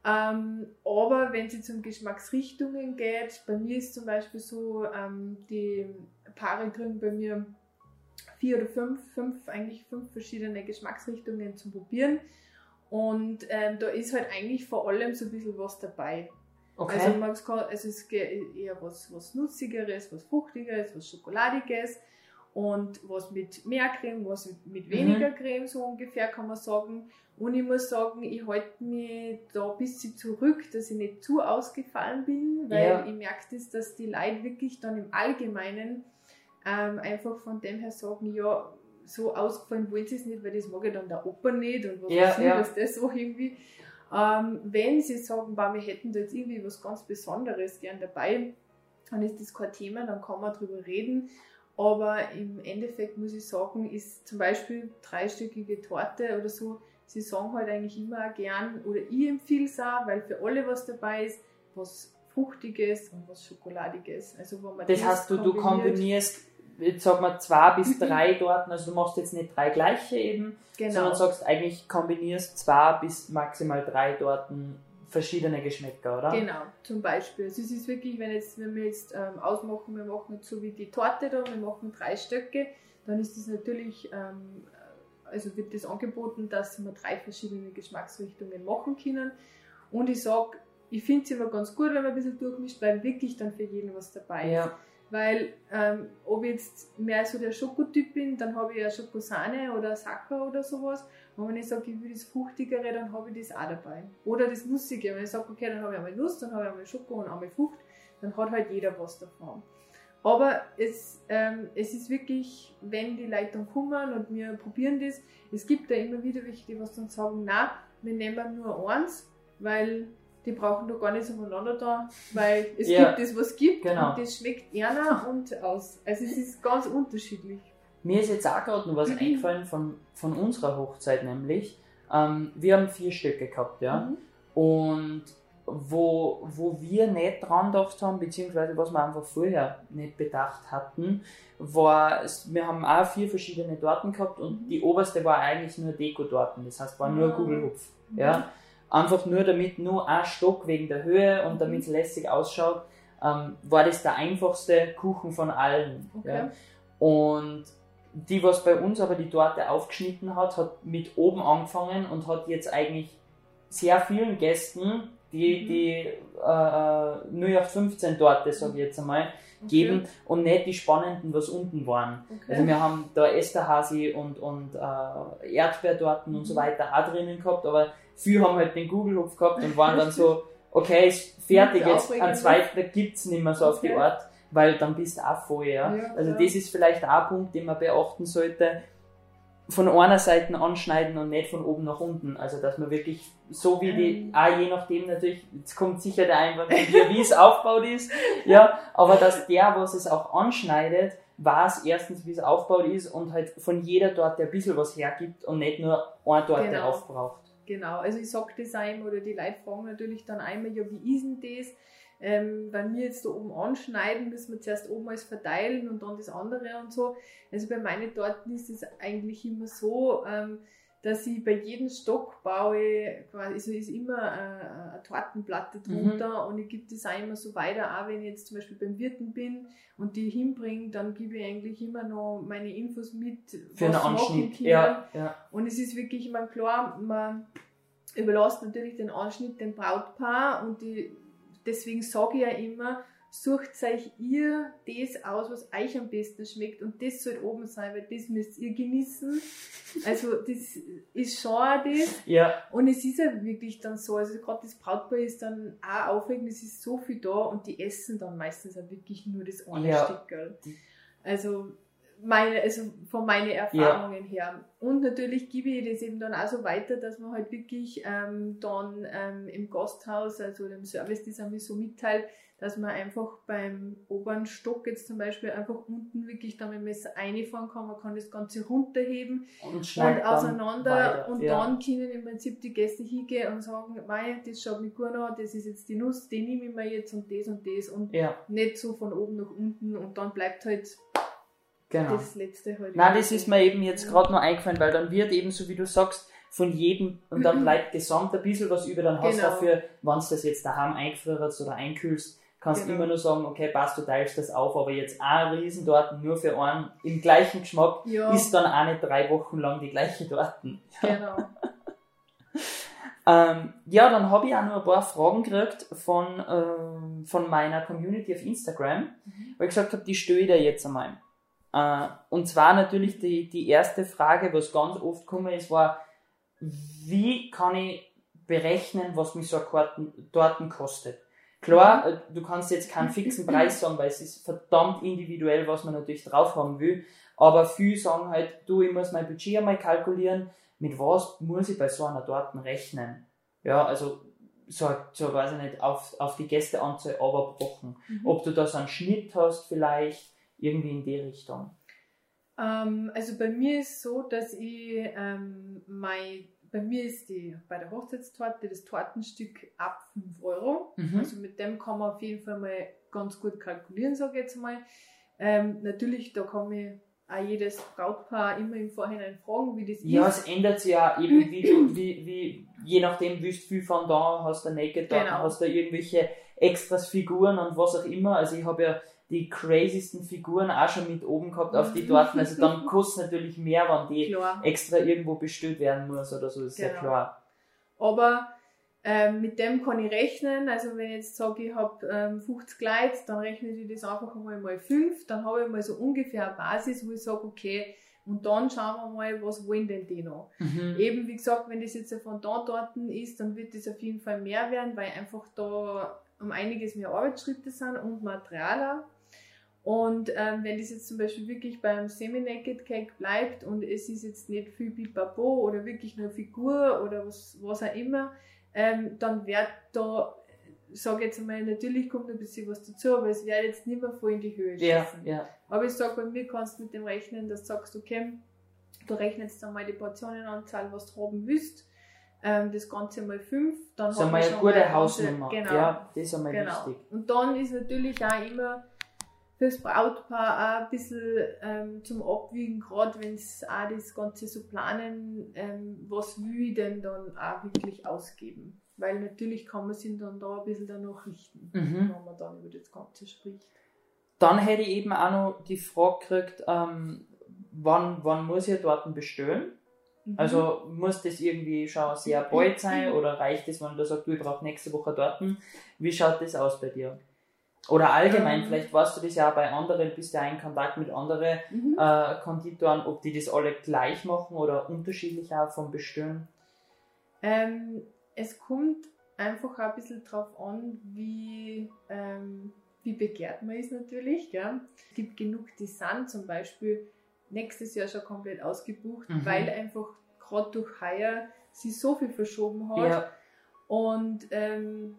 Ähm, aber wenn es um Geschmacksrichtungen geht, bei mir ist zum Beispiel so, ähm, die Paare kriegen bei mir vier oder fünf, fünf, eigentlich fünf verschiedene Geschmacksrichtungen zum Probieren. Und ähm, da ist halt eigentlich vor allem so ein bisschen was dabei. okay, Also, man kann, also es geht eher was, was Nutzigeres, was Fruchtigeres, was Schokoladiges und was mit mehr Creme, was mit, Mhm. weniger Creme, so ungefähr kann man sagen. Und ich muss sagen, ich halte mich da ein bisschen zurück, dass ich nicht zu ausgefallen bin, weil Ja. ich merke das, dass die Leute wirklich dann im Allgemeinen ähm, einfach von dem her sagen, ja, so ausgefallen wollen sie es nicht, weil das mag ja dann der Opa nicht und was Ja, weiß ich, ja. dass das so irgendwie. Ähm, wenn Sie sagen, bah, wir hätten da jetzt irgendwie was ganz Besonderes gern dabei, dann ist das kein Thema, dann kann man drüber reden. Aber im Endeffekt muss ich sagen, ist zum Beispiel dreistöckige Torte oder so, sie sagen halt eigentlich immer gern, oder ich empfehle es auch, weil für alle was dabei ist, was Fruchtiges und was Schokoladiges. Also, wo man das, das heißt, du, du kombinierst, jetzt sag mal, zwei bis drei Torten, also du machst jetzt nicht drei gleiche eben, genau. sondern sagst eigentlich, kombinierst zwei bis maximal drei Torten verschiedene Geschmäcker, oder? Genau, zum Beispiel. Also es ist wirklich, wenn, jetzt, wenn wir jetzt ähm, ausmachen, wir machen jetzt so wie die Torte da, wir machen drei Stöcke, dann ist das natürlich, ähm, also wird das angeboten, dass wir drei verschiedene Geschmacksrichtungen machen können. Und ich sage, ich finde es immer ganz gut, wenn man ein bisschen durchmischt, weil wirklich dann für jeden was dabei ist. Ja. Weil, ähm, ob ich jetzt mehr so der Schokotyp bin, dann habe ich ja Schokosahne oder Sacker oder sowas. Und wenn ich sage, ich will das Fruchtigere, dann habe ich das auch dabei. Oder das Nussige. Wenn ich sage, okay, dann habe ich einmal Nuss, dann habe ich einmal Schoko und einmal Frucht, dann hat halt jeder was davon. Aber es, ähm, es ist wirklich, wenn die Leute dann kommen und wir probieren das, es gibt da immer wieder welche, die was dann sagen, na, wir nehmen nur eins, weil die brauchen doch gar nicht so voneinander da, weil es ja, gibt das, was es gibt genau. und das schmeckt einer und aus. Also es ist ganz unterschiedlich. Mir ist jetzt auch gerade noch was mhm. eingefallen von, von unserer Hochzeit, nämlich ähm, wir haben vier Stücke gehabt, ja. Mhm. Und wo, wo wir nicht dran gedacht haben, beziehungsweise was wir einfach vorher nicht bedacht hatten, war, wir haben auch vier verschiedene Torten gehabt und mhm. die oberste war eigentlich nur Deko-Torten, das heißt war nur Kugelhupf. Mhm. Ja. Einfach nur damit nur ein Stock wegen der Höhe und mhm. damit es lässig ausschaut, ähm, war das der einfachste Kuchen von allen. Okay. Ja. Und die, was bei uns aber die Torte aufgeschnitten hat, hat mit oben angefangen und hat jetzt eigentlich sehr vielen Gästen, die mhm. die äh, 0815 Torte, sage ich jetzt einmal, geben okay. und nicht die spannenden, was unten waren. Okay. Also wir haben da Esterhasi und, und äh, Erdbeertorten mhm. und so mhm. weiter auch drinnen gehabt, aber viele haben halt den Google-Hupf gehabt und waren dann so, <laughs> okay, ist fertig, jetzt an zweiten gibt es nicht mehr so okay. auf die Art, weil dann bist du auch voll, ja. ja also ja. das ist vielleicht auch ein Punkt, den man beachten sollte, von einer Seite anschneiden und nicht von oben nach unten. Also dass man wirklich so wie die, auch je nachdem natürlich, jetzt kommt sicher der Einwand wie es aufgebaut ist, <laughs> ja, aber dass der, was es auch anschneidet, weiß erstens, wie es aufgebaut ist und halt von jeder dort, der ein bisschen was hergibt und nicht nur ein dort, genau. aufbraucht. Genau, also ich sage das einem oder die Leute fragen natürlich dann einmal, ja, wie ist denn das? Ähm, wenn wir jetzt da oben anschneiden, müssen wir zuerst oben alles verteilen und dann das andere und so. Also bei meinen Torten ist es eigentlich immer so, ähm, dass ich bei jedem Stock baue, quasi, also ist immer eine, eine Tortenplatte drunter mhm. und ich gebe das auch immer so weiter, auch wenn ich jetzt zum Beispiel beim Wirten bin und die hinbringe, dann gebe ich eigentlich immer noch meine Infos mit, Für was Anschnitt. Ja, ja. Und es ist wirklich, ich meine, klar, man überlässt natürlich den Anschnitt dem Brautpaar und die, deswegen sage ich ja immer, sucht euch ihr das aus, was euch am besten schmeckt und das soll oben sein, weil das müsst ihr genießen. Also das ist schon das. Ja. Und es ist ja wirklich dann so, also gerade das Brautpaar ist dann auch aufregend, es ist so viel da und die essen dann meistens auch wirklich nur das eine ja. Stück. Also meine, also von meinen Erfahrungen ja. her. Und natürlich gebe ich das eben dann auch so weiter, dass man halt wirklich ähm, dann ähm, im Gasthaus, also dem Service, das haben wir so mitteilt, dass man einfach beim oberen Stock jetzt zum Beispiel einfach unten wirklich dann mit dem Messer einfahren kann. Man kann das Ganze runterheben und, und auseinander und ja. dann können im Prinzip die Gäste hingehen und sagen, mei, das schaut mir gut an, das ist jetzt die Nuss, die nehme ich mir jetzt und das und das und ja. nicht so von oben nach unten und dann bleibt halt genau. das letzte halt. Nein, das ist mir eben jetzt gerade noch eingefallen, weil dann wird eben so wie du sagst, von jedem und dann bleibt gesamt ein bisschen was über, dann hast du genau. dafür, wenn du das jetzt daheim eingefrierst oder einkühlst, kannst genau. immer nur sagen, okay, passt, du teilst das auf, aber jetzt ein Riesendorten nur für einen im gleichen Geschmack ja. ist dann auch nicht drei Wochen lang die gleiche Torten. <laughs> Genau. ähm, ja, dann habe ich auch noch ein paar Fragen gekriegt von, ähm, von meiner Community auf Instagram, mhm. weil ich gesagt habe, die stelle ich dir jetzt einmal. Äh, und zwar natürlich die, die erste Frage, was ganz oft gekommen ist, war, wie kann ich berechnen, was mich so ein Torten kostet? Klar, mhm. äh, du kannst jetzt keinen fixen Preis sagen, weil es ist verdammt individuell, was man natürlich drauf haben will. Aber viele sagen halt, du, ich muss mein Budget einmal kalkulieren, mit was muss ich bei so einer Torten rechnen? ja, also so, so weiß ich nicht, auf, auf die Gästeanzahl überbrochen. Mhm. Ob du da so einen Schnitt hast, vielleicht irgendwie in die Richtung. Ähm, also bei mir ist es so, dass ich ähm, mein, bei mir ist die bei der Hochzeitstorte das Tortenstück ab 5 Euro. Mhm. Also mit dem kann man auf jeden Fall mal ganz gut kalkulieren, sage ich jetzt mal. Ähm, natürlich, da kann ich auch jedes Brautpaar immer im Vorhinein fragen, wie das ja, ist. Ja, es ändert sich ja eben, <clears throat> wie wie, wie, je nachdem, wie viel von da hast du Naked, genau. hast du irgendwelche Extras, Figuren und was auch immer. Also ich habe ja die crazysten Figuren auch schon mit oben gehabt auf die Torten. Also dann <laughs> kostet natürlich mehr, wenn die klar. extra irgendwo bestellt werden muss oder so, ist genau. ja klar. Aber ähm, mit dem kann ich rechnen. Also wenn ich jetzt sage, ich habe ähm, 50 Leute, dann rechne ich das einfach einmal mal 5. Dann habe ich mal so ungefähr eine Basis, wo ich sage, okay, und dann schauen wir mal, was wollen denn die noch. Mhm. Eben, wie gesagt, wenn das jetzt von da dort ist, dann wird das auf jeden Fall mehr werden, weil einfach da um einiges mehr Arbeitsschritte sind und Materialer. Und ähm, wenn das jetzt zum Beispiel wirklich beim Semi-Naked Cake bleibt und es ist jetzt nicht viel Pipapo oder wirklich nur Figur oder was, was auch immer, ähm, dann wird da, sage jetzt einmal, natürlich kommt ein bisschen was dazu, aber es wird jetzt nicht mehr voll in die Höhe schießen. Ja, ja. Aber ich sage, bei mir kannst du mit dem rechnen, dass du sagst, okay, du rechnest einmal die Portionenanzahl, was du haben willst. Ähm, das Ganze mal fünf, dann das haben wir eine gute Hausnummer. Genau, ja, das ist einmal genau. wichtig. Und dann ist natürlich auch immer fürs Brautpaar auch ein bisschen ähm, zum Abwiegen, gerade wenn es auch das Ganze so planen, ähm, was will ich denn dann auch wirklich ausgeben. Weil natürlich kann man sich dann da ein bisschen danach richten, mhm. wenn man dann über das Ganze spricht. Dann hätte ich eben auch noch die Frage gekriegt, ähm, wann, wann muss ich dort bestellen? Mhm. Also muss das irgendwie schon sehr bald sein oder reicht es, wenn du sagst, du, ich brauche nächste Woche dort? Wie schaut das aus bei dir? Oder allgemein, ähm, vielleicht weißt du das ja auch bei anderen, bist du ja in Kontakt mit anderen mhm. äh, Konditoren, ob die das alle gleich machen oder unterschiedlich auch vom Bestellen? Ähm, es kommt einfach ein bisschen drauf an, wie, ähm, wie begehrt man ist natürlich. Gell? Es gibt genug, die sind zum Beispiel nächstes Jahr schon komplett ausgebucht, mhm. weil einfach gerade durch Heuer sie so viel verschoben hat. Ja. Und ähm,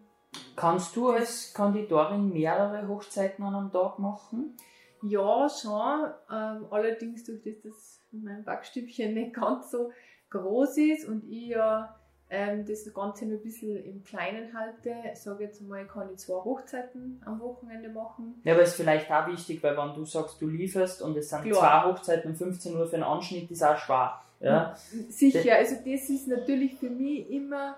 Kannst du als Kanditorin mehrere Hochzeiten an einem Tag machen? Ja, schon. Ähm, allerdings durch das, dass mein Backstübchen nicht ganz so groß ist und ich ja ähm, das Ganze nur ein bisschen im Kleinen halte, sage jetzt mal, kann ich zwei Hochzeiten am Wochenende machen. Ja, aber ist vielleicht auch wichtig, weil wenn du sagst, du lieferst und es sind Klar. zwei Hochzeiten um 15 Uhr für einen Anschnitt, ist auch schwer. Ja? Sicher, also das ist natürlich für mich immer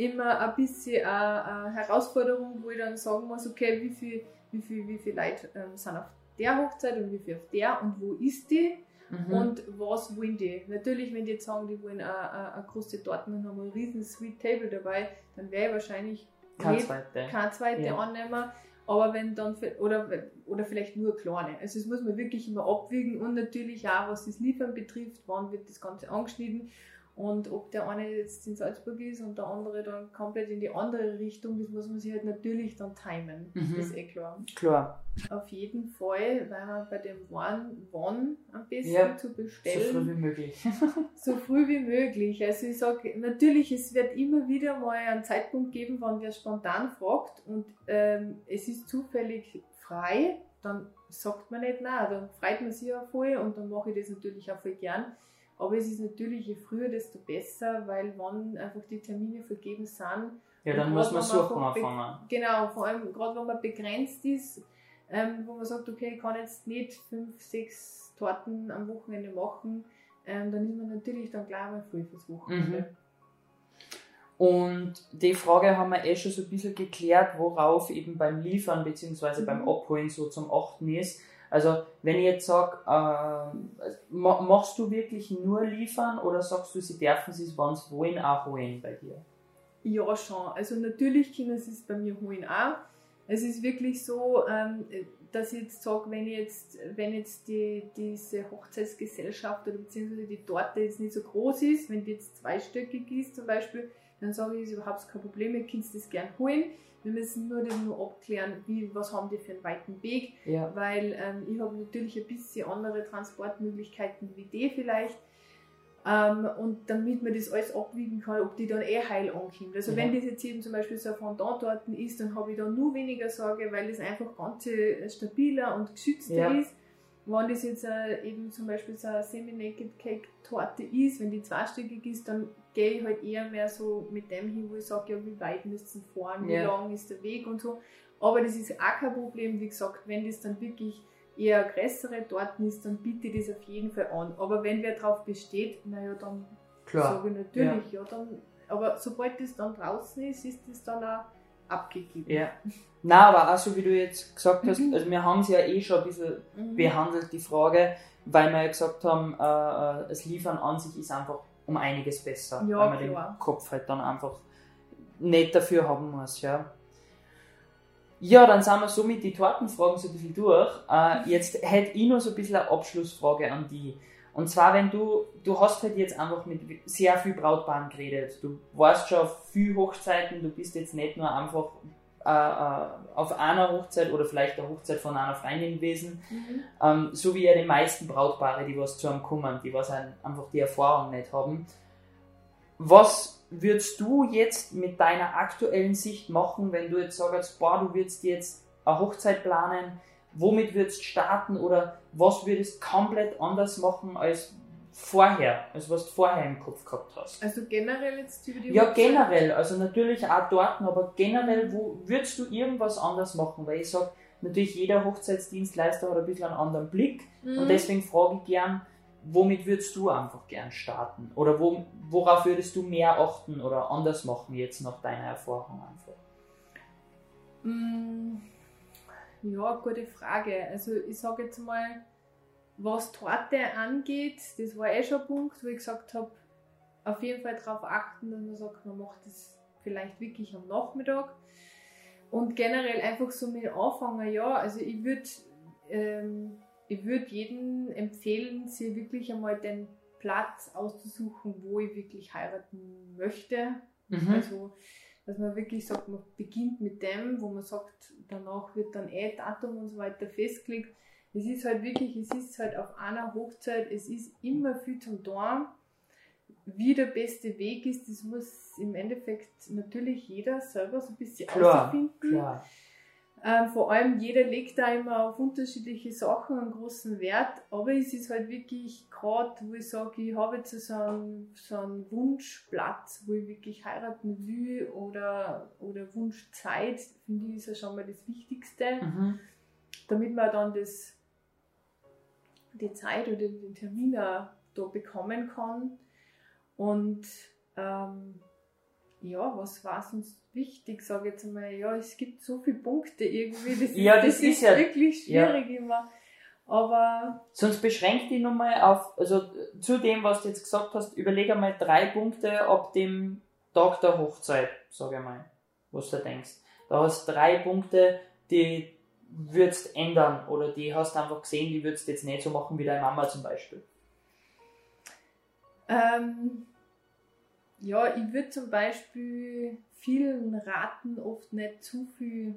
immer ein bisschen eine, Herausforderung, wo ich dann sagen muss, okay, wie viel, wie viel, wie viel Leute ähm, sind auf der Hochzeit und wie viel auf der und wo ist die mhm. und was wollen die. Natürlich, wenn die jetzt sagen, die wollen eine, große Torten und haben ein riesen Sweet Table dabei, dann wäre ich wahrscheinlich keine zweite, keine zweite ja. annehmen. Aber wenn dann, oder, oder vielleicht nur kleine. Also das muss man wirklich immer abwiegen und natürlich auch, was das Liefern betrifft, wann wird das Ganze angeschnitten und ob der eine jetzt in Salzburg ist und der andere dann komplett in die andere Richtung, das muss man sich halt natürlich dann timen. Mhm. Das ist eh klar. Klar. Auf jeden Fall, weil man bei dem Wann, wann am besten ja, zu bestellen. So früh wie möglich. <laughs> so früh wie möglich. Also ich sage, natürlich, es wird immer wieder mal einen Zeitpunkt geben, wann wer spontan fragt und ähm, es ist zufällig frei, dann sagt man nicht nein, dann freut man sich auch voll und dann mache ich das natürlich auch voll gern. Aber es ist natürlich, je früher, desto besser, weil wenn einfach die Termine vergeben sind. Ja, dann muss man suchen anfangen. Genau, vor allem gerade wenn man begrenzt ist, ähm, wo man sagt, okay, ich kann jetzt nicht fünf, sechs Torten am Wochenende machen, ähm, dann ist man natürlich dann gleich mal früh fürs Wochenende. Mhm. Und die Frage haben wir eh schon so ein bisschen geklärt, worauf eben beim Liefern bzw. Mhm. beim Abholen so zum Achten ist. Also wenn ich jetzt sage, äh, machst du wirklich nur liefern oder sagst du, sie dürfen es, wenn sie wollen, auch holen bei dir? Ja, schon. Also natürlich können sie es bei mir holen auch. Es ist wirklich so, ähm, dass ich jetzt sage, wenn jetzt, wenn jetzt die, diese Hochzeitsgesellschaft oder beziehungsweise die Torte jetzt nicht so groß ist, wenn die jetzt zweistöckig ist zum Beispiel, dann sage ich, ist überhaupt kein Problem, ihr könnt das gern holen. Wir müssen nur das nur abklären, wie, was haben die für einen weiten Weg, ja. weil ähm, ich habe natürlich ein bisschen andere Transportmöglichkeiten wie die vielleicht. Ähm, und damit man das alles abwiegen kann, ob die dann eh heil ankommt. Also Ja. wenn das jetzt eben zum Beispiel so ein Fondant-Torten ist, dann habe ich da nur weniger Sorge, weil das einfach ganz äh, stabiler und geschützter Ja. ist. Wenn das jetzt äh, eben zum Beispiel so eine Semi-Naked Cake Torte ist, wenn die zweistöckig ist, dann gehe ich halt eher mehr so mit dem hin, wo ich sage, ja, wie weit müsst ihr fahren, wie Ja. lang ist der Weg und so. Aber das ist auch kein Problem, wie gesagt, wenn das dann wirklich eher größere Torten ist, dann biete ich das auf jeden Fall an. Aber wenn wer darauf besteht, naja, dann sage ich natürlich, ja. dann, aber sobald das dann draußen ist, ist das dann auch abgegeben. Ja. <laughs> Na, aber auch so wie du jetzt gesagt hast, Mhm. also wir haben es ja eh schon ein bisschen Mhm. behandelt, die Frage, weil wir ja gesagt haben, äh, äh, das Liefern an sich ist einfach um einiges besser, Ja, weil man klar. den Kopf halt dann einfach nicht dafür haben muss, ja. Ja, dann sind wir somit die Tortenfragen so ein bisschen durch. Äh, jetzt hätte ich noch so ein bisschen eine Abschlussfrage an die. Und zwar, wenn du, du hast halt jetzt einfach mit sehr viel Brautpaaren geredet. Du warst schon auf viel Hochzeiten, du bist jetzt nicht nur einfach äh, äh, auf einer Hochzeit oder vielleicht der Hochzeit von einer Freundin gewesen, Mhm. ähm, so wie ja die meisten Brautpaare, die was zu einem kommen, die was ein- einfach die Erfahrung nicht haben. Was würdest du jetzt mit deiner aktuellen Sicht machen, wenn du jetzt sagst, boah, du würdest jetzt eine Hochzeit planen, womit würdest du starten oder was würdest du komplett anders machen als vorher, als was du vorher im Kopf gehabt hast? Also generell jetzt über die Ja, Hochzeit? generell, also natürlich auch dort, aber generell, wo würdest du irgendwas anders machen? Weil ich sage, natürlich jeder Hochzeitsdienstleister hat ein bisschen einen anderen Blick Mhm. und deswegen frage ich gern, womit würdest du einfach gern starten? Oder wo, worauf würdest du mehr achten oder anders machen jetzt nach deiner Erfahrung einfach? Mm, Ja, gute Frage. Also ich sage jetzt mal, was Torte angeht, das war eh schon ein Punkt, wo ich gesagt habe, auf jeden Fall darauf achten, dass man sagt, man macht das vielleicht wirklich am Nachmittag. Und generell einfach so mit anfangen, ja, also ich würde ähm, ich würd jedem empfehlen, sich wirklich einmal den Platz auszusuchen, wo ich wirklich heiraten möchte. Mhm. Also, dass man wirklich sagt, man beginnt mit dem, wo man sagt, danach wird dann eh Datum und so weiter festgelegt. Es ist halt wirklich, es ist halt auf einer Hochzeit, es ist immer viel zum Tun. Wie der beste Weg ist, das muss im Endeffekt natürlich jeder selber so ein bisschen Klar. Klar. Ähm, vor allem jeder legt da immer auf unterschiedliche Sachen einen großen Wert, aber es ist halt wirklich gerade, wo ich sage, ich habe jetzt so einen, so einen Wunschplatz, wo ich wirklich heiraten will oder, oder Wunschzeit, finde ich, ist ja schon mal das Wichtigste, Mhm. damit man dann das, die Zeit oder den Termin da bekommen kann. Und ähm, ja, was war sonst wichtig, sage ich jetzt einmal, ja, es gibt so viele Punkte irgendwie, das ist, Ja, das das ist ist ja- wirklich schwierig immer. Aber Sonst beschränk dich nochmal auf, also zu dem, was du jetzt gesagt hast, überleg einmal drei Punkte ab dem Tag der Hochzeit, sag ich mal, was du denkst. Da hast drei Punkte, die würdest ändern oder die hast du einfach gesehen, die würdest du jetzt nicht so machen wie deine Mama zum Beispiel. ähm, ja, ich würde zum Beispiel vielen raten, oft nicht zu viel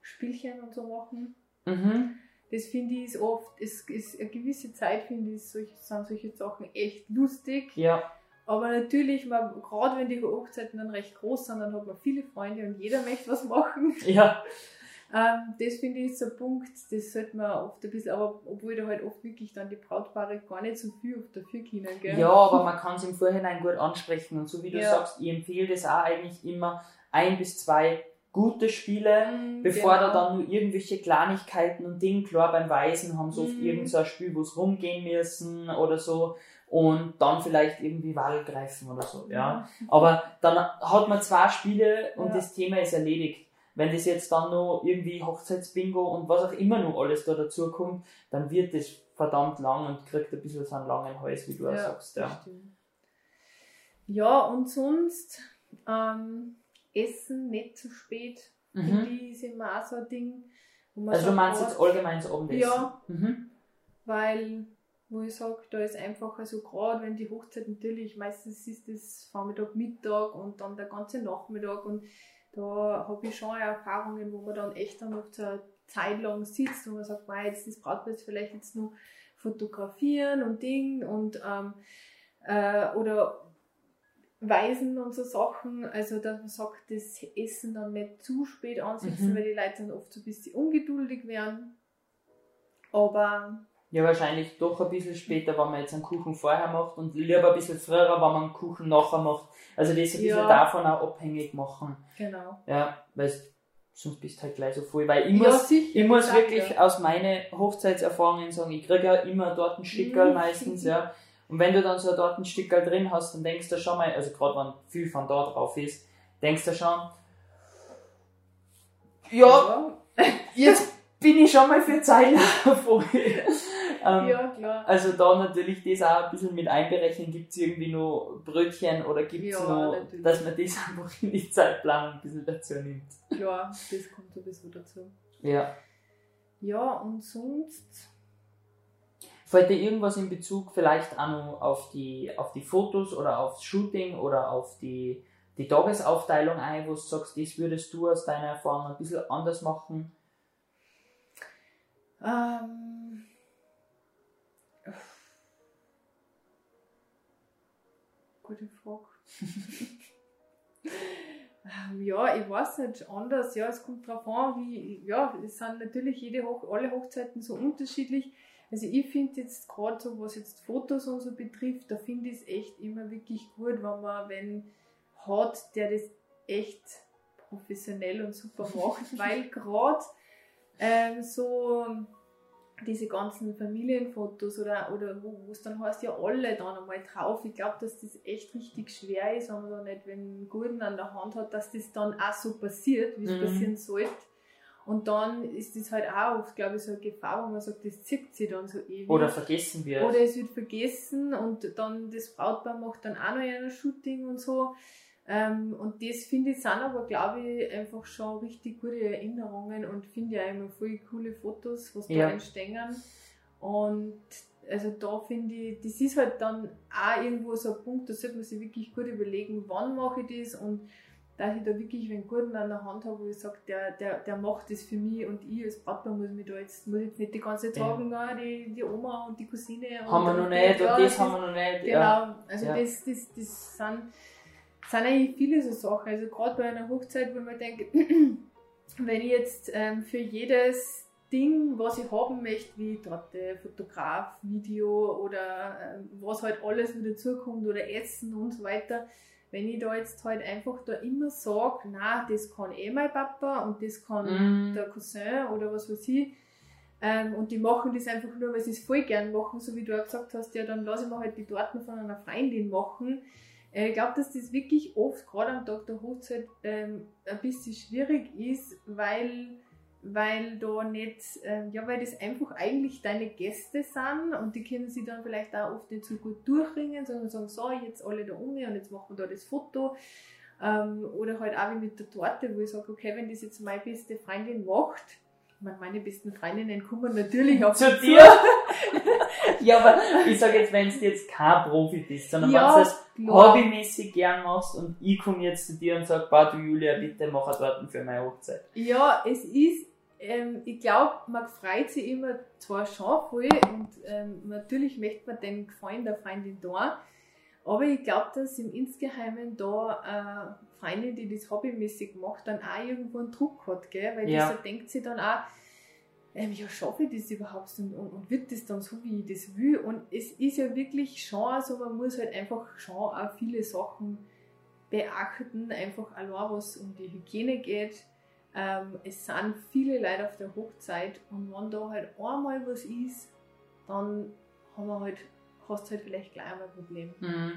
Spielchen und so machen. Mhm. Das finde ich ist oft, es ist eine gewisse Zeit, finde ich, solche, sind solche Sachen echt lustig. Ja, Aber natürlich, gerade wenn die Hochzeiten dann recht groß sind, dann hat man viele Freunde und jeder möchte was machen. ja, <laughs> Ähm, das finde ich so ein Punkt, das sollte man oft ein bisschen, aber obwohl da halt oft wirklich dann die Brautpaare gar nicht so viel auf dafür können, gell? ja, aber man kann es im Vorhinein gut ansprechen und so wie du Ja. sagst, ich empfehle das auch eigentlich immer ein bis zwei gute Spiele, Mhm, Bevor genau. da dann nur irgendwelche Kleinigkeiten und Dinge, klar beim Weisen haben sie oft Mhm. irgend so ein Spiel, wo es rumgehen müssen oder so und dann vielleicht irgendwie Wall greifen oder so, ja. Aber dann hat man zwei Spiele und Ja. das Thema ist erledigt. Wenn das jetzt dann noch irgendwie Hochzeitsbingo und was auch immer noch alles da dazu kommt, dann wird das verdammt lang und kriegt ein bisschen so einen langen Hals, wie du auch sagst, ja. stimmt. Ja, und sonst ähm, Essen nicht zu spät, Mhm. ich, ist immer auch so ein Ding. Wo man Also du meinst jetzt allgemein das Abendessen? Ja, Mhm. weil, wo ich sage, da ist einfach, also gerade wenn die Hochzeit natürlich, meistens ist das Vormittag, Mittag und dann der ganze Nachmittag und da habe ich schon Erfahrungen, wo man dann echt dann oft so eine Zeit lang sitzt und man sagt, wow, jetzt das Brautpaar jetzt vielleicht jetzt nur fotografieren und Ding und ähm, Äh, oder Weisen und so Sachen. Also, dass man sagt, das Essen dann nicht zu spät ansetzen, Mhm. weil die Leute dann oft so ein bisschen ungeduldig werden. Aber Ja, wahrscheinlich doch ein bisschen später, wenn man jetzt einen Kuchen vorher macht und lieber ein bisschen früher, wenn man einen Kuchen nachher macht. Also das ein bisschen Ja. davon auch abhängig machen. genau. Ja, weil sonst bist du halt gleich so voll. Weil ich Ja, muss, sicher, ich muss wirklich ja. aus meinen Hochzeitserfahrungen sagen, ich kriege ja immer dort ein Stickerl Mhm. meistens, ja. Und wenn du dann so dort ein Stickerl drin hast, dann denkst du schon mal, also gerade wenn viel von da drauf ist, denkst du schon, ja, jetzt bin ich schon mal für Zeit <laughs> voll. ähm, ja, klar. Also da natürlich das auch ein bisschen mit einberechnen, gibt es irgendwie nur Brötchen oder gibt es Ja, nur, natürlich. dass man das <laughs> einfach in die Zeitplanung ein bisschen dazu nimmt. Klar, das kommt sowieso dazu. Ja. Ja, und sonst. Fällt dir irgendwas in Bezug vielleicht auch noch auf die, auf die Fotos oder aufs Shooting oder auf die, die Tagesaufteilung ein, wo du sagst, das würdest du aus deiner Erfahrung ein bisschen anders machen? Ähm, gute Frage. <laughs> Ja, ich weiß nicht, anders. Ja, es kommt drauf an, wie, ja, es sind natürlich jede Hoch alle Hochzeiten so unterschiedlich. Also ich finde jetzt gerade so, was jetzt Fotos und so betrifft, da finde ich es echt immer wirklich gut, wenn man wenn hat, der das echt professionell und super macht, <laughs> weil gerade ähm, so diese ganzen Familienfotos oder, oder wo es dann heißt, ja alle dann einmal drauf. Ich glaube, dass das echt richtig schwer ist, wenn man da nicht, wenn einen Guten an der Hand hat, dass das dann auch so passiert, wie es Mhm. passieren sollte. Und dann ist das halt auch oft, glaube ich, so eine Gefahr, wo man sagt, das zieht sich dann so ewig. Oder vergessen wir? Oder es wird vergessen und dann das Brautpaar macht dann auch noch ein Shooting und so. Ähm, und das finde ich sind aber, glaube ich, einfach schon richtig gute Erinnerungen und finde ja immer voll coole Fotos, was da Ja. entstehen. Und also da finde ich, das ist halt dann auch irgendwo so ein Punkt, da sollte man sich wirklich gut überlegen, wann mache ich das und dass ich da wirklich einen guten an der Hand habe, wo ich sage, der, der, der macht das für mich und ich als Brautpaar muss mich da jetzt, muss jetzt nicht die ganze Zeit sagen, ah, die, die Oma und die Cousine. haben wir noch nicht und das haben wir noch nicht. Genau, also Ja. das, das, das sind, sind eigentlich viele so Sachen. Also gerade bei einer Hochzeit, wo man denkt, <clears throat> wenn ich jetzt ähm, für jedes Ding, was ich haben möchte, wie Torte, Fotograf, Video oder ähm, was halt alles mit dazukommt oder Essen und so weiter, wenn ich da jetzt halt einfach da immer sage, na, das kann eh mein Papa und das kann Mhm. der Cousin oder was weiß ich. Ähm, und die machen das einfach nur, weil sie es voll gern machen, so wie du auch gesagt hast, ja, dann lasse ich mir halt die Torten von einer Freundin machen. Äh, ich glaube, dass das wirklich oft, gerade am Tag der Hochzeit, ähm, ein bisschen schwierig ist, weil, weil da nicht, ähm, ja, weil das einfach eigentlich deine Gäste sind und die können sich dann vielleicht auch oft nicht so gut durchringen, sondern sagen, so, jetzt alle da um und jetzt machen wir da das Foto. Ähm, oder halt auch wie mit der Torte, wo ich sage, okay, wenn das jetzt meine beste Freundin macht, ich meine, meine besten Freundinnen kommen natürlich auf Zu dir? <laughs> <laughs> ja, aber ich sage jetzt, wenn du jetzt kein Profi bist, sondern Ja, wenn du das klar. hobbymäßig gern machst und ich komme jetzt zu dir und sage, bah, du Julia, bitte mach eine Torten für meine Hochzeit. Ja, es ist, ähm, ich glaube, man freut sich immer zwar schon voll und ähm, natürlich möchte man den Gefallen der Freundin da, aber ich glaube, dass im Insgeheimen da äh, Freundin, die das hobbymäßig macht, dann auch irgendwo einen Druck hat, gell? weil Ja. dieser denkt sich dann auch, ähm, ja, schaffe ich das überhaupt und, und, und wird das dann so, wie ich das will? Und es ist ja wirklich schon so, man muss halt einfach schon auch viele Sachen beachten, einfach allein was um die Hygiene geht. Ähm, es sind viele Leute auf der Hochzeit und wenn da halt einmal was ist, dann haben wir halt, hast du halt vielleicht gleich einmal ein Problem. Mhm.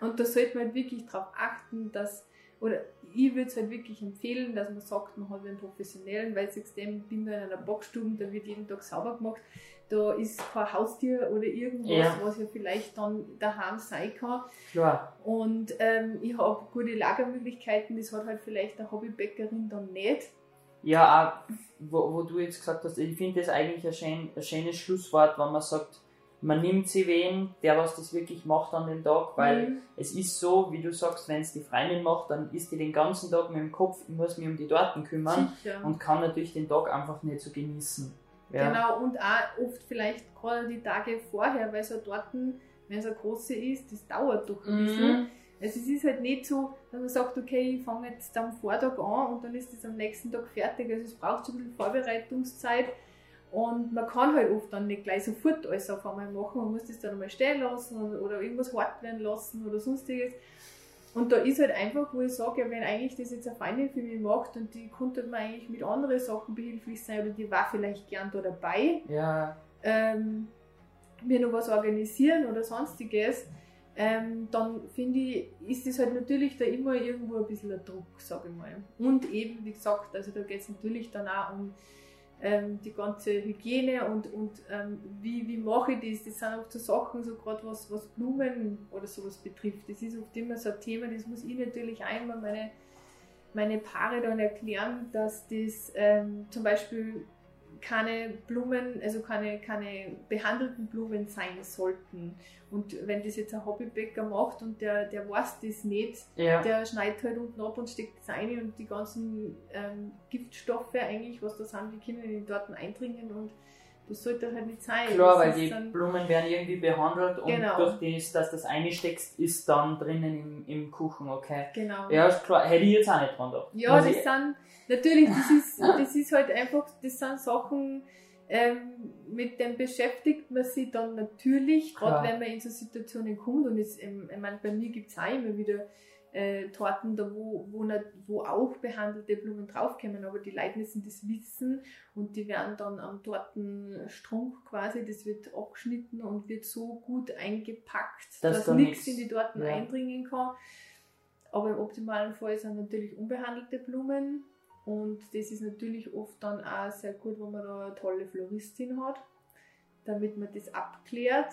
Und da sollte man halt wirklich darauf achten, dass, oder ich würde es halt wirklich empfehlen, dass man sagt, man hat einen professionellen, weil ich dem bin da in einer Backstube, da wird jeden Tag sauber gemacht. Da ist kein Haustier oder irgendwas, Ja. was ja vielleicht dann daheim sein kann. Klar. Und ähm, ich habe gute Lagermöglichkeiten, das hat halt vielleicht eine Hobbybäckerin dann nicht. Ja, auch, wo, wo du jetzt gesagt hast, ich finde das eigentlich ein, schön, ein schönes Schlusswort, wenn man sagt, man nimmt sie wen, der was das wirklich macht an dem Tag, weil Mhm. es ist so, wie du sagst, wenn es die Freundin macht, dann ist die den ganzen Tag mit dem Kopf, ich muss mich um die Torten kümmern Sicher. und kann natürlich den Tag einfach nicht so genießen. Ja. Genau, und auch oft vielleicht gerade die Tage vorher, weil so Torten wenn es eine große ist, das dauert doch ein bisschen. Mhm. Also es ist halt nicht so, dass man sagt, okay, ich fange jetzt am Vortag an und dann ist es am nächsten Tag fertig. Also es braucht schon ein bisschen Vorbereitungszeit und man kann halt oft dann nicht gleich sofort alles auf einmal machen. Man muss das dann einmal stehen lassen oder irgendwas hart werden lassen oder sonstiges. Und da ist halt einfach, wo ich sage, ja, wenn eigentlich das jetzt eine Freundin für mich macht und die konnte mir eigentlich mit anderen Sachen behilflich sein oder die war vielleicht gern da dabei, Ja, ähm, mir noch was organisieren oder sonstiges, ähm, dann finde ich, ist es halt natürlich da immer irgendwo ein bisschen ein Druck, sage ich mal. Und eben, wie gesagt, also da geht es natürlich dann auch um ähm, die ganze Hygiene und, und ähm, wie, wie mache ich das? Das sind auch so Sachen, so gerade was, was Blumen oder sowas betrifft. Das ist oft immer so ein Thema, das muss ich natürlich einmal meine, meine Paare dann erklären, dass das ähm, zum Beispiel keine Blumen, also keine, keine behandelten Blumen sein sollten. Und wenn das jetzt ein Hobbybäcker macht und der, der weiß das nicht, ja. der schneidet halt unten ab und steckt das rein und die ganzen ähm, Giftstoffe eigentlich, was da sind, die können in die Daten eindringen und das sollte halt nicht sein. Klar, Das weil die Blumen werden irgendwie behandelt und Genau. durch das, dass das einsteckst, ist dann drinnen im, im Kuchen, okay. Genau. Ja, ist klar, hätte ich jetzt auch nicht dran gedacht. Ja, das ich- sind, natürlich, das ist, <laughs> das ist halt einfach, das sind Sachen, ähm, mit dem beschäftigt man sich dann natürlich, gerade wenn man in so Situationen kommt. Und es, ähm, ich meine, bei mir gibt es auch immer wieder äh, Torten, da wo, wo, nicht, wo auch behandelte Blumen draufkommen, aber die Leute müssen das wissen und die werden dann am Tortenstrunk quasi, das wird abgeschnitten und wird so gut eingepackt, Dass dass, da nichts in die Torten ja. eindringen kann. Aber im optimalen Fall sind natürlich unbehandelte Blumen. Und das ist natürlich oft dann auch sehr gut, wenn man da eine tolle Floristin hat, damit man das abklärt.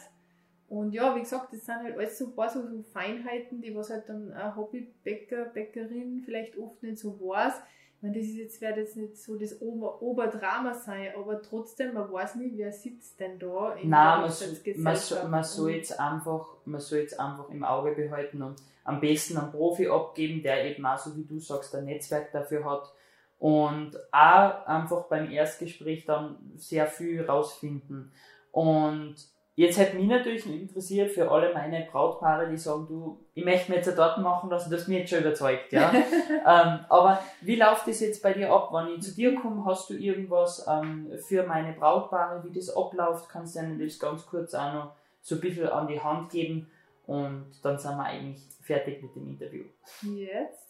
Und ja, wie gesagt, das sind halt alles so ein paar so, so Feinheiten, die was halt dann ein Hobbybäcker, Bäckerin vielleicht oft nicht so weiß. Ich meine, das ist jetzt, wird jetzt nicht so das Ober Oberdrama sein, aber trotzdem, man weiß nicht, wer sitzt denn da in Nein, der man, so- man, man, soll jetzt einfach, man soll jetzt einfach im Auge behalten und am besten einen Profi abgeben, der eben auch, so wie du sagst, ein Netzwerk dafür hat und auch einfach beim Erstgespräch dann sehr viel rausfinden. Und jetzt hätte mich natürlich interessiert für alle meine Brautpaare, die sagen, du, ich möchte mir jetzt Torte machen lassen, du hast mich jetzt schon überzeugt, ja. <laughs> ähm, aber wie läuft das jetzt bei dir ab? Wenn ich zu dir komme, hast du irgendwas ähm, für meine Brautpaare, wie das abläuft? Kannst du ihnen das ganz kurz auch noch so ein bisschen an die Hand geben und dann sind wir eigentlich fertig mit dem Interview. Yes.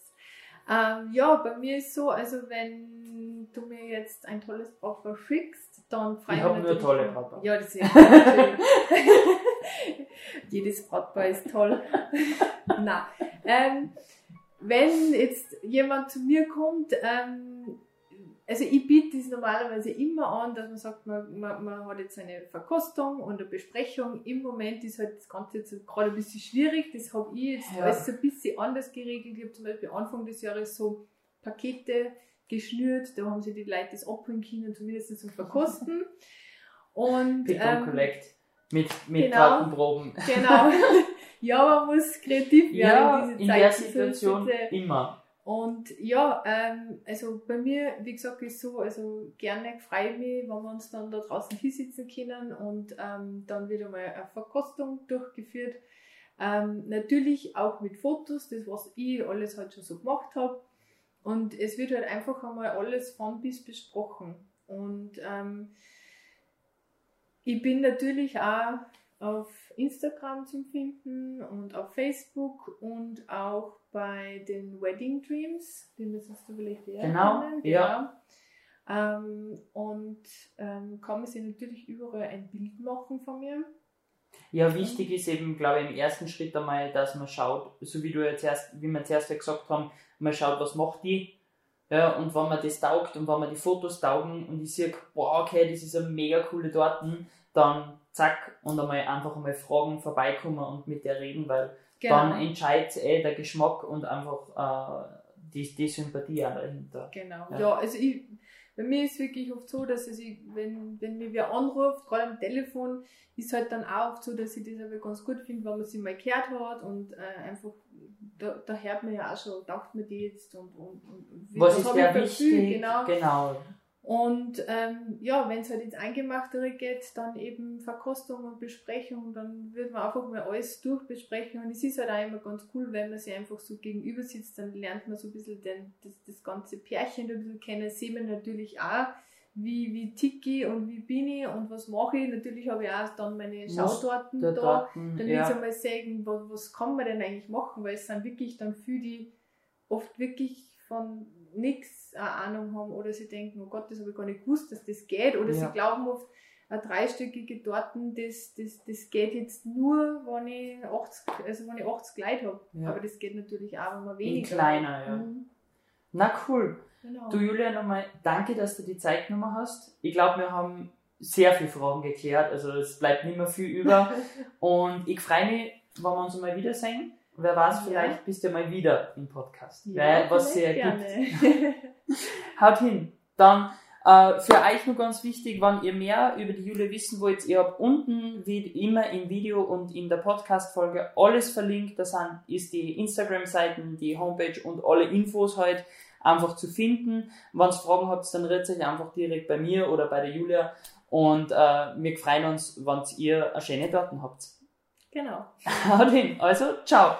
Ähm, ja, bei mir ist so, also wenn du mir jetzt ein tolles Brautpaar schickst, dann freue Ich ich hab mich nur tolle Brautpaare. Ja, das ist natürlich. <laughs> Jedes Brautpaar ist toll. <laughs> Na, ähm, wenn jetzt jemand zu mir kommt, ähm, also ich biete das normalerweise immer an, dass man sagt, man, man, man hat jetzt eine Verkostung und eine Besprechung. Im Moment ist halt das Ganze jetzt gerade ein bisschen schwierig. Das habe ich jetzt Ja. alles so ein bisschen anders geregelt. Ich habe zum Beispiel Anfang des Jahres so Pakete geschnürt, da haben sie die Leute das abholen können, zumindest zum Verkosten. <laughs> Und Pick ähm, Collect mit, mit genau. Tortenproben. Genau. <laughs> ja, man muss kreativ werden Ja, in in der. Situation immer. Und ja, ähm, also bei mir, wie gesagt, ist so, also gerne freue ich mich, wenn wir uns dann da draußen hinsitzen können und ähm, dann wird einmal eine Verkostung durchgeführt. Ähm, natürlich auch mit Fotos, das was ich alles halt schon so gemacht habe. Und es wird halt einfach einmal alles von bis besprochen. Und ähm, ich bin natürlich auch auf Instagram zu finden und auf Facebook und auch bei den Wedding Dreams, die müsstest du vielleicht eher Genau, kennen. ja. Genau. Ähm, und ähm, kann man sich natürlich überall ein Bild machen von mir. Ja, wichtig ist eben, glaube ich, im ersten Schritt einmal, dass man schaut, so wie du jetzt erst, wie wir zuerst gesagt haben, man schaut, was macht die. Ja, und wenn man das taugt und wenn man die Fotos taugen und ich sehe, boah, okay, das ist eine mega coole Torten, dann zack und einmal einfach einmal fragen, vorbeikommen und mit der reden, weil dann entscheidet eh der Geschmack und einfach äh, die, die Sympathie auch dahinter. Genau. Ja. Ja, also ich, bei mir ist es wirklich oft so, dass ich, wenn, wenn mir wer anruft, gerade am Telefon, ist halt dann auch oft so, dass ich das aber ganz gut finde, wenn man sie mal gehört hat und äh, einfach, da, da hört man ja auch schon, taugt mir die jetzt und, und, und wie- Was ist der wichtig? Genau. genau. Und ähm, ja, wenn es halt ins Eingemachtere geht, dann eben Verkostung und Besprechung, dann wird man einfach mal alles durchbesprechen. Und es ist halt auch immer ganz cool, wenn man sich einfach so gegenüber sitzt, dann lernt man so ein bisschen den, das, das ganze Pärchen ein bisschen kennen. Sehen wir natürlich auch, wie, wie Tiki und wie bin ich und was mache ich. Natürlich habe ich auch dann meine Schautorten da, Daten, damit ja. ich einmal sagen, was, was kann man denn eigentlich machen, weil es sind wirklich dann für die oft wirklich von nichts eine Ahnung haben oder sie denken, oh Gott, das habe ich gar nicht gewusst, dass das geht. Oder ja. sie glauben oft, eine dreistöckige Torten, das, das, das geht jetzt nur, wenn ich 80, also wenn ich 80 Leute habe. Ja. Aber das geht natürlich auch, wenn man weniger In kleiner, ja. Mhm. Na cool. Genau. Du Julia, nochmal danke, dass du die Zeit genommen hast. Ich glaube, wir haben sehr viele Fragen geklärt, also es bleibt nicht mehr viel über. <laughs> Und ich freue mich, wenn wir uns mal wiedersehen. Wer weiß, vielleicht bist du mal wieder im Podcast. Ja, was sehr gerne. <laughs> Haut hin. Dann äh, für euch nur ganz wichtig, wenn ihr mehr über die Jule wissen wollt, ihr habt unten wie immer im Video und in der Podcast-Folge alles verlinkt. Da sind, ist die Instagram-Seiten, die Homepage und alle Infos halt einfach zu finden. Wenn ihr Fragen habt, dann redet euch einfach direkt bei mir oder bei der Julia. Und äh, wir freuen uns, wenn ihr eine schöne Daten habt. Genau. <laughs> Haut hin. Also, ciao.